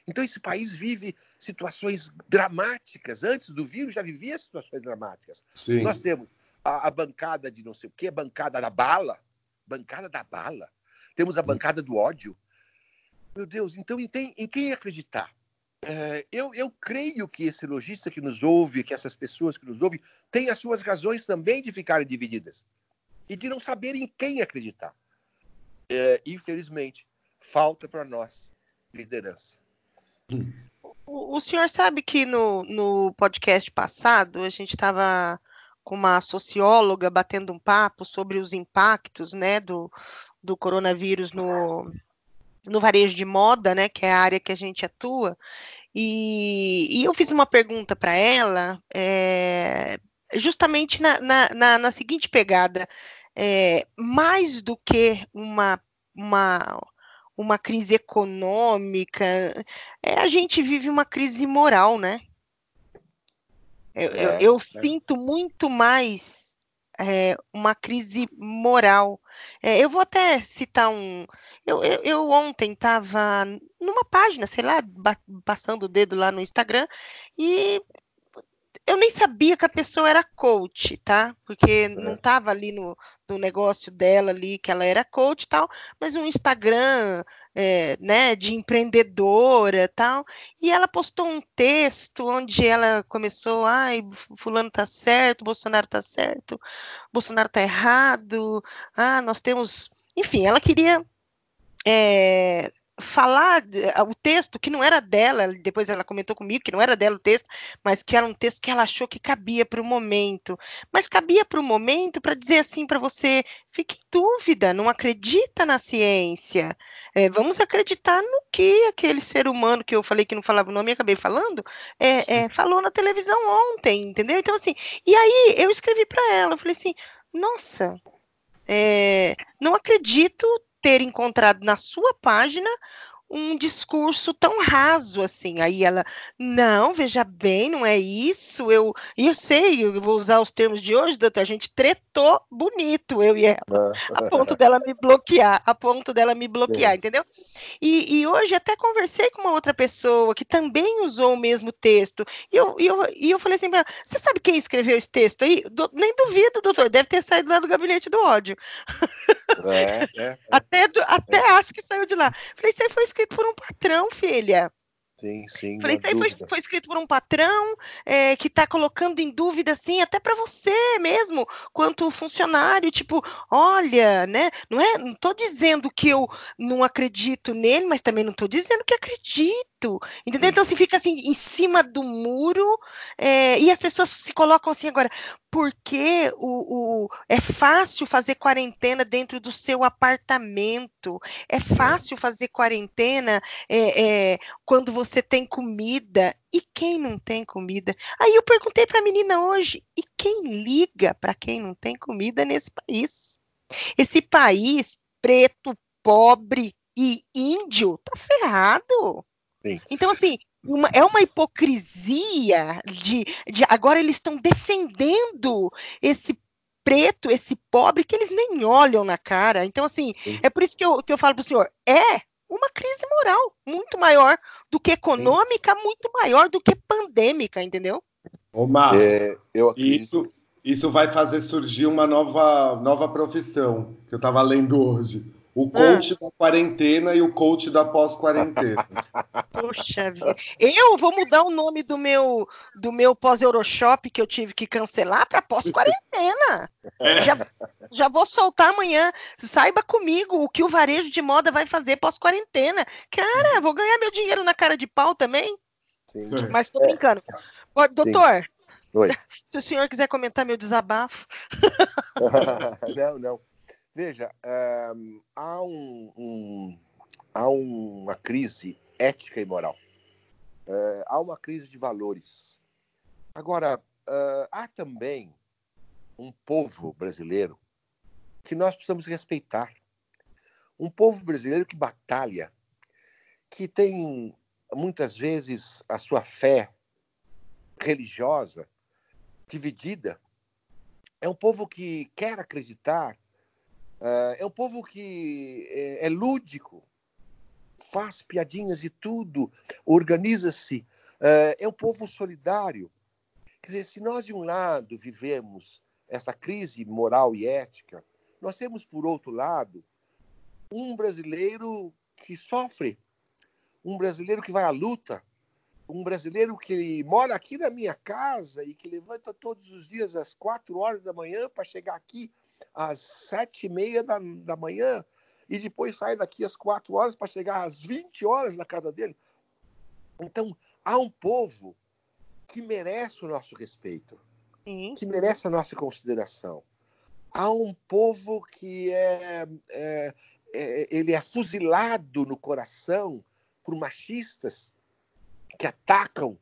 Então esse país vive situações dramáticas. Antes do vírus já vivia situações dramáticas. Sim. Nós temos a, a, bancada de não sei o quê, bancada da bala, bancada da bala. Temos a bancada do ódio. Meu Deus, então em, em quem acreditar? É, eu, eu creio que esse lojista que nos ouve, que essas pessoas que nos ouvem, têm as suas razões também de ficarem divididas e de não saberem em quem acreditar. É, infelizmente, falta para nós liderança. O, o senhor sabe que no, no podcast passado a gente estava com uma socióloga batendo um papo sobre os impactos né, do, do coronavírus no, no varejo de moda, né, que é a área que a gente atua, e, e eu fiz uma pergunta para ela, é, justamente na, na, na, na, seguinte pegada, é, mais do que uma, uma, uma crise econômica, é, a gente vive uma crise moral, né? Eu, é, eu, eu é. sinto muito mais é, uma crise moral. É, eu vou até citar um. Eu, eu, eu ontem estava numa página, sei lá, passando o dedo lá no Instagram, e eu nem sabia que a pessoa era coach, tá? Porque é. não estava ali no, no negócio dela ali que ela era coach e tal, mas um Instagram, é, né, de empreendedora tal, e ela postou um texto onde ela começou, ai, fulano tá certo, Bolsonaro tá certo, Bolsonaro tá errado, ah, nós temos, enfim, ela queria é, falar o texto que não era dela, depois ela comentou comigo que não era dela o texto, mas que era um texto que ela achou que cabia para o momento. Mas cabia para o momento para dizer assim para você: fique em dúvida, não acredita na ciência. É, vamos acreditar no que aquele ser humano que eu falei que não falava o nome e acabei falando, é, é, falou na televisão ontem, entendeu? Então, assim, e aí eu escrevi para ela, eu falei assim, nossa. É, não acredito ter encontrado na sua página um discurso tão raso assim. Aí ela, não, veja bem, não é isso. Eu, eu sei, eu vou usar os termos de hoje, doutor. A gente tretou bonito, eu e ela, (laughs) a ponto dela me bloquear, a ponto dela me bloquear, Sim. entendeu? E, e, hoje até conversei com uma outra pessoa que também usou o mesmo texto. E eu, e eu, e eu falei assim para ela: você sabe quem escreveu esse texto aí? Do, nem duvido, doutor, deve ter saído lá do gabinete do ódio. (laughs) É, é, é. até, do, até acho que saiu de lá. Falei, isso aí foi escrito por um patrão, filha. Sim, sim. Falei, isso aí foi, foi, escrito por um patrão é, que está colocando em dúvida, assim, até para você mesmo, quanto funcionário, tipo, olha, né? Não é, não estou dizendo que eu não acredito nele, mas também não estou dizendo que acredito. Entendeu? Então, se assim, fica assim, em cima do muro, é, e as pessoas se colocam assim agora, porque o, o, é fácil fazer quarentena dentro do seu apartamento, é fácil fazer quarentena é, é, quando você tem comida. E quem não tem comida? Aí eu perguntei para a menina hoje: e quem liga para quem não tem comida nesse país? Esse país preto, pobre e índio tá ferrado. Sim. Então, assim, uma, é uma hipocrisia de, de agora eles estão defendendo esse preto, esse pobre, que eles nem olham na cara. Então, assim, Sim. é por isso que eu, que eu falo para o senhor, é uma crise moral muito maior do que econômica, Sim. muito maior do que pandêmica, entendeu? Omar, é, eu isso, isso vai fazer surgir uma nova, nova profissão que eu estava lendo hoje o coach ah. da quarentena e o coach da pós-quarentena. (laughs) Puxa vida. Eu vou mudar o nome do meu do meu pós-Euroshop que eu tive que cancelar para pós-quarentena. É. Já, já vou soltar amanhã. Saiba comigo o que o varejo de moda vai fazer pós-quarentena. Cara, vou ganhar meu dinheiro na cara de pau também. Sim. Mas estou brincando. É. Doutor, Oi. (laughs) se o senhor quiser comentar meu desabafo. (laughs) não, não. Veja, um, há, um, um, há uma crise ética e moral. Uh, há uma crise de valores. Agora, uh, há também um povo brasileiro que nós precisamos respeitar. Um povo brasileiro que batalha, que tem muitas vezes a sua fé religiosa dividida. É um povo que quer acreditar é um povo que é, é, lúdico, faz piadinhas e tudo, organiza-se. É um povo solidário. Quer dizer, se nós de um lado vivemos essa crise moral e ética, nós temos por outro lado um brasileiro que sofre, um brasileiro que vai à luta, um brasileiro que mora aqui na minha casa e que levanta todos os dias às quatro horas da manhã para chegar aqui às sete e meia da, da manhã e depois sai daqui às quatro horas para chegar às 20 horas na casa dele. Então, há um povo que merece o nosso respeito, Sim. que merece a nossa consideração. Há um povo que é, é, é, ele é fuzilado no coração por machistas que atacam,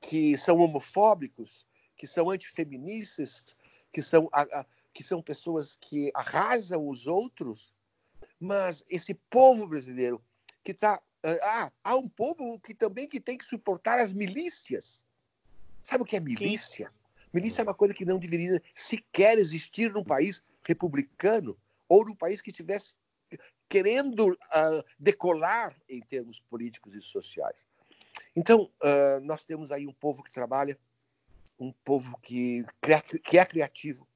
que são homofóbicos, que são antifeministas, que são que são pessoas que arrasam os outros, mas esse povo brasileiro que está eh, ah, há um povo que também que tem que suportar as milícias. Sabe o que é milícia? Milícia é uma coisa que não deveria sequer existir num país republicano ou num país que estivesse querendo uh, decolar em termos políticos e sociais. Então, uh, nós temos aí um povo que trabalha um povo que, que é criativo,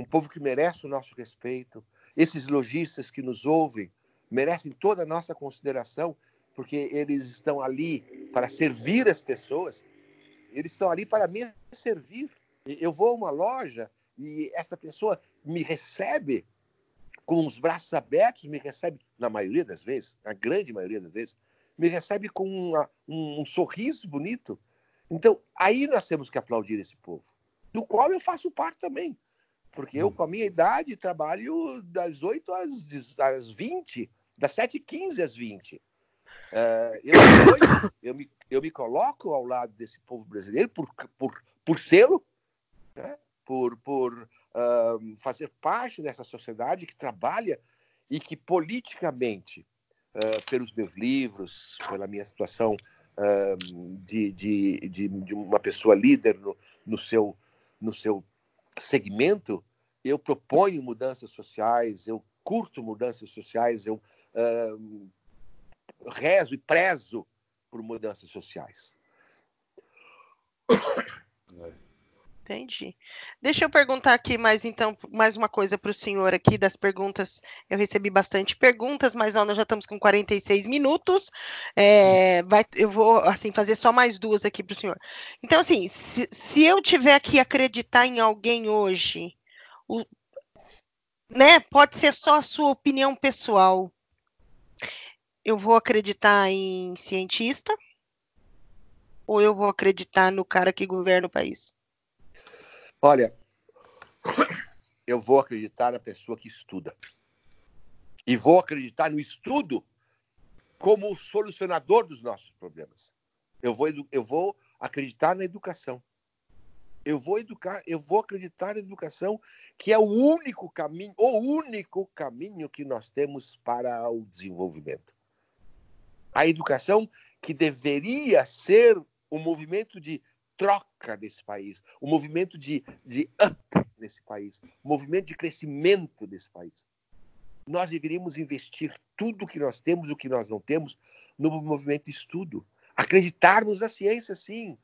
um povo que merece o nosso respeito. Esses lojistas que nos ouvem merecem toda a nossa consideração, porque eles estão ali para servir as pessoas, eles estão ali para me servir. Eu vou a uma loja e essa pessoa me recebe com os braços abertos, me recebe, na maioria das vezes, na grande maioria das vezes, me recebe com uma, um, um sorriso bonito. Então, aí nós temos que aplaudir esse povo, do qual eu faço parte também. Porque eu, com a minha idade, trabalho das 8 às, às 20, das 7h15 às 20. Uh, eh, eu, (coughs) eu, me, eu me coloco ao lado desse povo brasileiro por, por, por selo, né? por, por uh, fazer parte dessa sociedade que trabalha e que politicamente, uh, pelos meus livros, pela minha situação uh, de, de, de, de, uma pessoa líder no, no, seu, no seu segmento, eu proponho mudanças sociais, eu curto mudanças sociais, eu rezo e prezo por mudanças sociais. Entendi. Deixa eu perguntar aqui mais então mais uma coisa para o senhor aqui das perguntas. Eu recebi bastante perguntas, mas ó, nós já estamos com 46 minutos. É, vai, eu vou assim fazer só mais duas aqui para o senhor. Então assim, se, se, eu tiver que acreditar em alguém hoje, o, né? Pode ser só a sua opinião pessoal. Eu vou acreditar em cientista ou eu vou acreditar no cara que governa o país? Olha, eu vou acreditar na pessoa que estuda. E vou acreditar no estudo como o solucionador dos nossos problemas. Eu vou, eu vou acreditar na educação. Eu vou educar, eu vou acreditar na educação, que é o único caminho, o único caminho que nós temos para o desenvolvimento. A educação que deveria ser o movimento de troca desse país, o movimento de, de up nesse país, o movimento de crescimento desse país. Nós deveríamos investir tudo o que nós temos, o que nós não temos, no movimento de estudo. Acreditarmos na ciência, sim,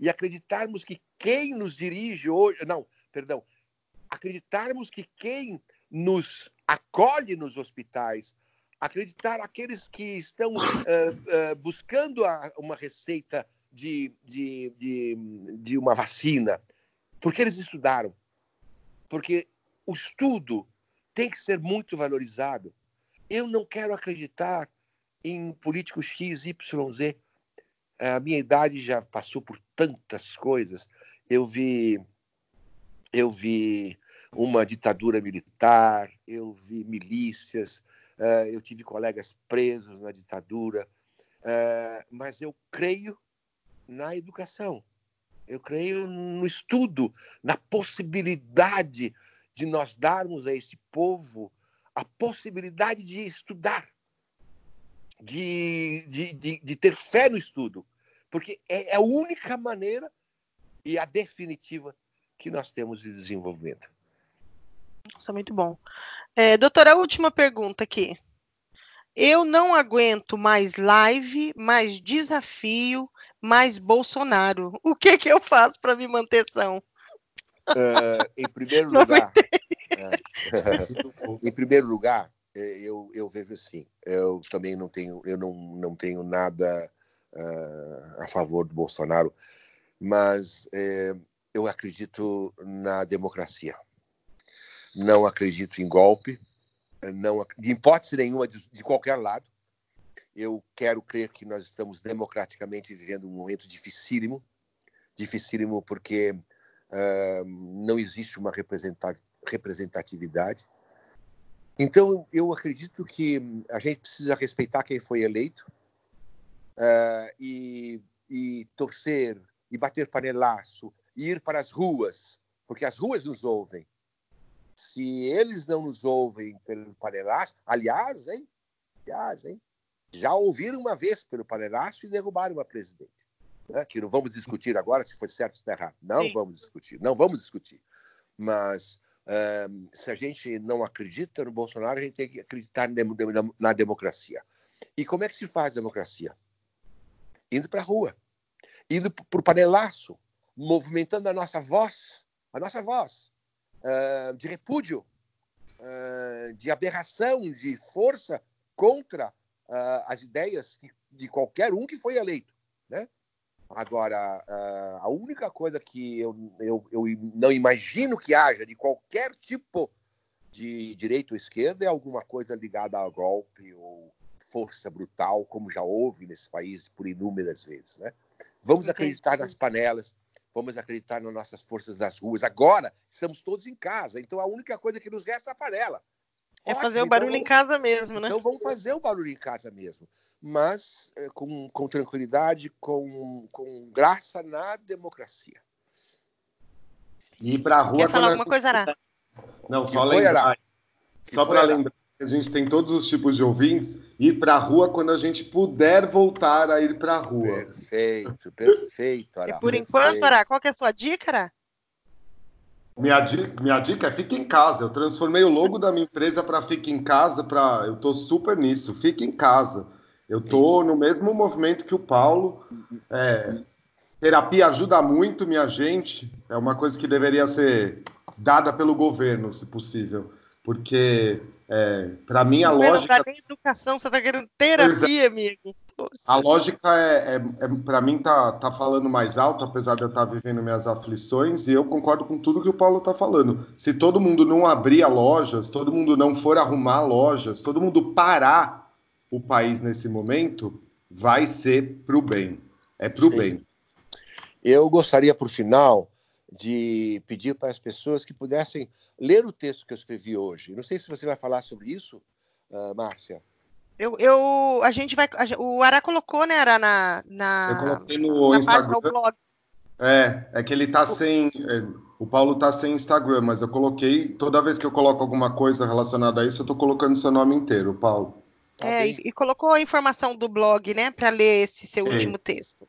e acreditarmos que quem nos dirige hoje, não, perdão, acreditarmos que quem nos acolhe nos hospitais, acreditar aqueles que estão uh, uh, buscando a, uma receita de, de, de, de uma vacina, porque eles estudaram. Porque o estudo tem que ser muito valorizado. Eu não quero acreditar em político X, Y, Z. A minha idade já passou por tantas coisas. Eu vi, eu vi uma ditadura militar, eu vi milícias, uh, eu tive colegas presos na ditadura, uh, mas eu creio na educação. Eu creio no estudo, na possibilidade de nós darmos a esse povo a possibilidade de estudar, de, de, de, de ter fé no estudo, porque é, é a única maneira e a definitiva que nós temos de desenvolvimento. Nossa, muito bom. É, doutora, a última pergunta aqui. Eu não aguento mais live, mais desafio, mais Bolsonaro. O que, que eu faço para me manter são? Uh, em primeiro (laughs) lugar, uh, (laughs) em primeiro lugar, é, eu, eu vejo assim. Eu também não tenho, eu não, não tenho nada uh, a favor do Bolsonaro, mas eu acredito na democracia. Não acredito em golpe, não, de hipótese nenhuma, de, de qualquer lado. Eu quero crer que nós estamos democraticamente vivendo um momento dificílimo, dificílimo porque uh, não existe uma representatividade. Então, eu acredito que a gente precisa respeitar quem foi eleito uh, e, e torcer, e bater panelaço, e ir para as ruas, porque as ruas nos ouvem se eles não nos ouvem pelo panelaço, aliás, hein? Aliás, hein? Já ouviram uma vez pelo panelaço e derrubaram uma presidente. Né? Que não vamos discutir agora se foi certo ou está errado. Não Sim. vamos discutir, não vamos discutir. Mas um, se a gente não acredita no Bolsonaro, a gente tem que acreditar na democracia. E como é que se faz democracia? Indo para a rua, indo para o panelaço, movimentando a nossa voz, a nossa voz uh, de repúdio, uh, de aberração, de força contra uh, as ideias de qualquer um que foi eleito, né? Agora, a única coisa que eu, eu, eu não imagino que haja de qualquer tipo de direita ou esquerda é alguma coisa ligada a golpe ou força brutal, como já houve nesse país por inúmeras vezes. Né? Vamos acreditar nas panelas, vamos acreditar nas nossas forças das ruas. Agora estamos todos em casa, então a única coisa que nos resta é a panela. É Ótimo, fazer o barulho então, em casa mesmo, né? Então vamos fazer o barulho em casa mesmo, mas é, com, com tranquilidade, com, com graça na democracia. E ir para a rua. Quer falar alguma coisa, Ará? Não, só lembrar. Só para lembrar a gente tem todos os tipos de ouvintes, ir para a rua quando a gente puder voltar a ir para a rua. Perfeito, perfeito, Ará. E por enquanto, Ará, qual é a sua dica, Ará? Minha dica, minha dica é fique em casa. Eu transformei o logo da minha empresa para Fique em Casa, para eu tô super nisso. Fique em casa. Eu tô no mesmo movimento que o Paulo. É, terapia ajuda muito, minha gente. É uma coisa que deveria ser dada pelo governo, se possível, porque é, para mim a lógica. Para educação, você está querendo terapia, é. amigo. Poxa. A lógica é, é, é para mim tá, tá falando mais alto, apesar de eu estar tá vivendo minhas aflições, e eu concordo com tudo que o Paulo está falando. Se todo mundo não abrir lojas, todo mundo não for arrumar lojas, todo mundo parar o país nesse momento, vai ser para o bem. É para o bem. Eu gostaria, por final, de pedir para as pessoas que pudessem ler o texto que eu escrevi hoje. Não sei se você vai falar sobre isso, uh, Márcia. Eu, eu, a gente vai. A, o Ara colocou, né, Ara, na, na, eu coloquei no na Instagram. Página, blog. É, é que ele tá sem. É, o Paulo tá sem Instagram, mas eu coloquei. Toda vez que eu coloco alguma coisa relacionada a isso, eu tô colocando seu nome inteiro, Paulo. Tá é, e, e, colocou a informação do blog, né, para ler esse seu é. último texto.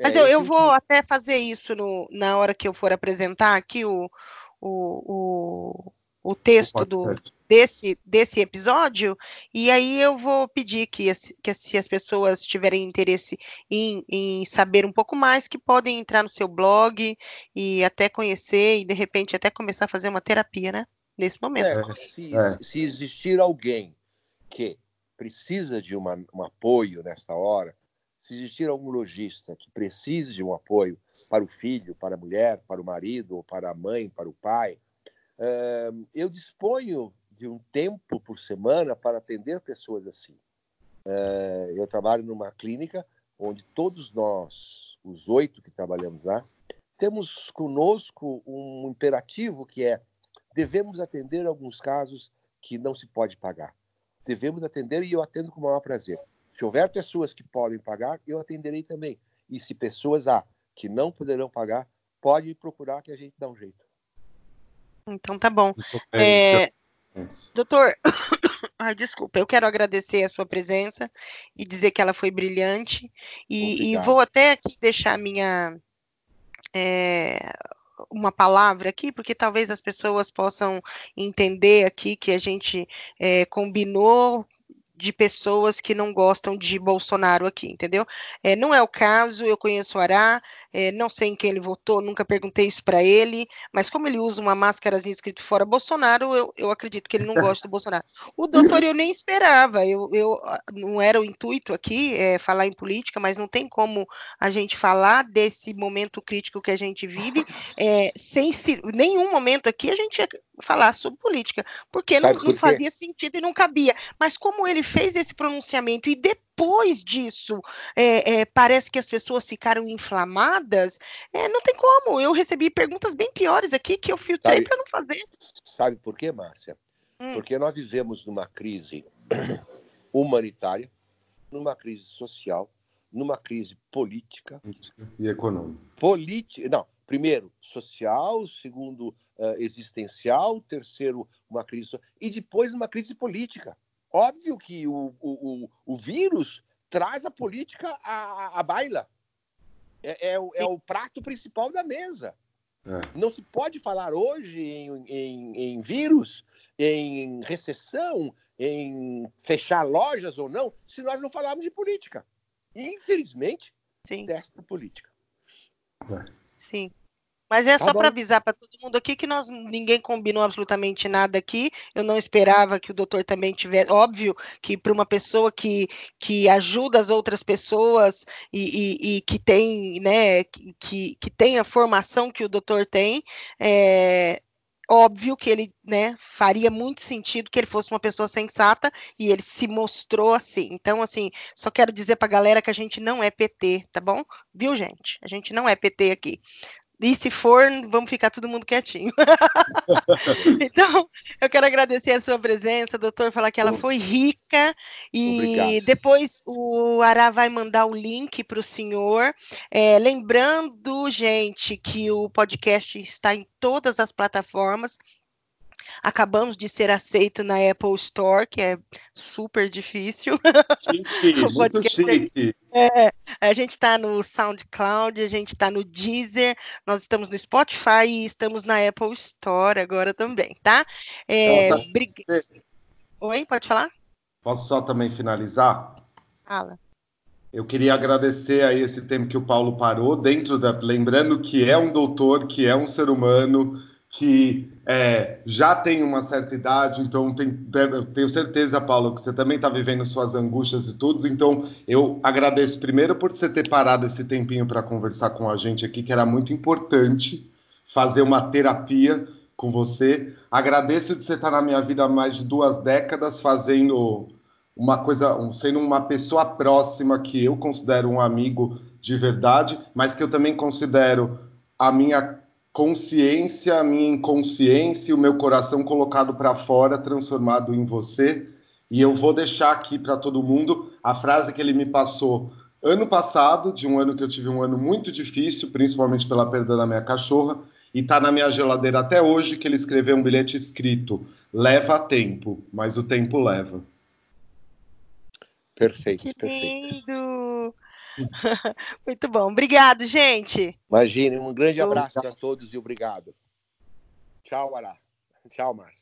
Mas é, eu, eu vou até fazer isso no, na hora que eu for apresentar aqui o, o, o, o texto do, desse, desse episódio, e aí eu vou pedir que, que se as pessoas tiverem interesse em, em saber um pouco mais, que podem entrar no seu blog e até conhecer e de repente até começar a fazer uma terapia, né? Nesse momento. É, se, é. se existir alguém que precisa de uma, um apoio nesta hora, se existir algum lojista que precise de um apoio para o filho, para a mulher, para o marido, para a mãe, para o pai, eu disponho de um tempo por semana para atender pessoas assim. Eu trabalho numa clínica onde todos nós, os oito que trabalhamos lá, temos conosco um imperativo que é devemos atender alguns casos que não se pode pagar. Devemos atender e eu atendo com o maior prazer. Se houver pessoas que podem pagar, eu atenderei também. E se pessoas há que não poderão pagar, pode procurar que a gente dá um jeito. Então tá bom. É, doutor, (coughs) ai, desculpa, eu quero agradecer a sua presença e dizer que ela foi brilhante. E, e vou até aqui deixar minha. É, uma palavra aqui, porque talvez as pessoas possam entender aqui que a gente é, combinou de pessoas que não gostam de Bolsonaro aqui, entendeu? É, não é o caso, eu conheço o Ará, é, não sei em quem ele votou, nunca perguntei isso para ele, mas como ele usa uma máscarazinha escrito fora Bolsonaro, eu, eu acredito que ele não gosta do Bolsonaro. O doutor eu nem esperava, eu, eu não era o intuito aqui é, falar em política, mas não tem como a gente falar desse momento crítico que a gente vive é, sem se, nenhum momento aqui a gente falar sobre política, porque não, não, fazia sentido e não cabia. Mas como ele fez esse pronunciamento e depois disso é, é, parece que as pessoas ficaram inflamadas, é, não tem como. Eu recebi perguntas bem piores aqui que eu filtrei para não fazer. Sabe por quê, Márcia? Hum. Porque nós vivemos numa crise (clears throat) humanitária, numa crise social, numa crise política e econômica. Política, não, primeiro social, segundo uh, existencial, terceiro uma crise e depois uma crise política. Óbvio que o, o, o, vírus traz a política à, à baila. É, é, é, o prato principal da mesa. É. Não se pode falar hoje em, em, em, vírus, em recessão, em fechar lojas ou não, se nós não falarmos de política. Infelizmente, Sim. testa política. Sim. Mas é tá só para avisar para todo mundo aqui que nós ninguém combinou absolutamente nada aqui. Eu não esperava que o doutor também tivesse. Óbvio que para uma pessoa que, que ajuda as outras pessoas e, e, e que tem, né, que, que tem a formação que o doutor tem, é, óbvio que ele, né, faria muito sentido que ele fosse uma pessoa sensata e ele se mostrou assim. Então, assim, só quero dizer para a galera que a gente não é PT, tá bom? Viu, gente? A gente não é PT aqui. E se for, vamos ficar todo mundo quietinho. (laughs) então, eu quero agradecer a sua presença, doutor, falar que ela foi rica. E Obrigado. depois o Ará vai mandar o link para o senhor. É, lembrando, gente, que o podcast está em todas as plataformas. Acabamos de ser aceito na Apple Store, que é super difícil. Chique, (laughs) muito chique. É, a gente está no SoundCloud, a gente está no Deezer, nós estamos no Spotify e estamos na Apple Store agora também, tá? É, Nossa, Oi, pode falar? Posso só também finalizar? Fala. Eu queria agradecer aí esse tempo que o Paulo parou, dentro da. Lembrando que é um doutor, que é um ser humano, que é, já tem uma certa idade, então tem, tenho certeza, Paulo, que você também está vivendo suas angústias e tudo. Então, eu agradeço primeiro por você ter parado esse tempinho para conversar com a gente aqui, que era muito importante fazer uma terapia com você. Agradeço de você estar na minha vida há mais de duas décadas, fazendo uma coisa, sendo uma pessoa próxima que eu considero um amigo de verdade, mas que eu também considero a minha consciência, a minha inconsciência, o meu coração colocado para fora, transformado em você. E eu vou deixar aqui para todo mundo a frase que ele me passou ano passado, de um ano que eu tive um ano muito difícil, principalmente pela perda da minha cachorra, e está na minha geladeira até hoje, que ele escreveu um bilhete escrito: leva tempo, mas o tempo leva. Perfeito, que perfeito. Lindo. (laughs) Muito bom. Obrigado, gente. Imagine, um grande abraço para todos e obrigado. Tchau, Ará. Tchau, Márcio.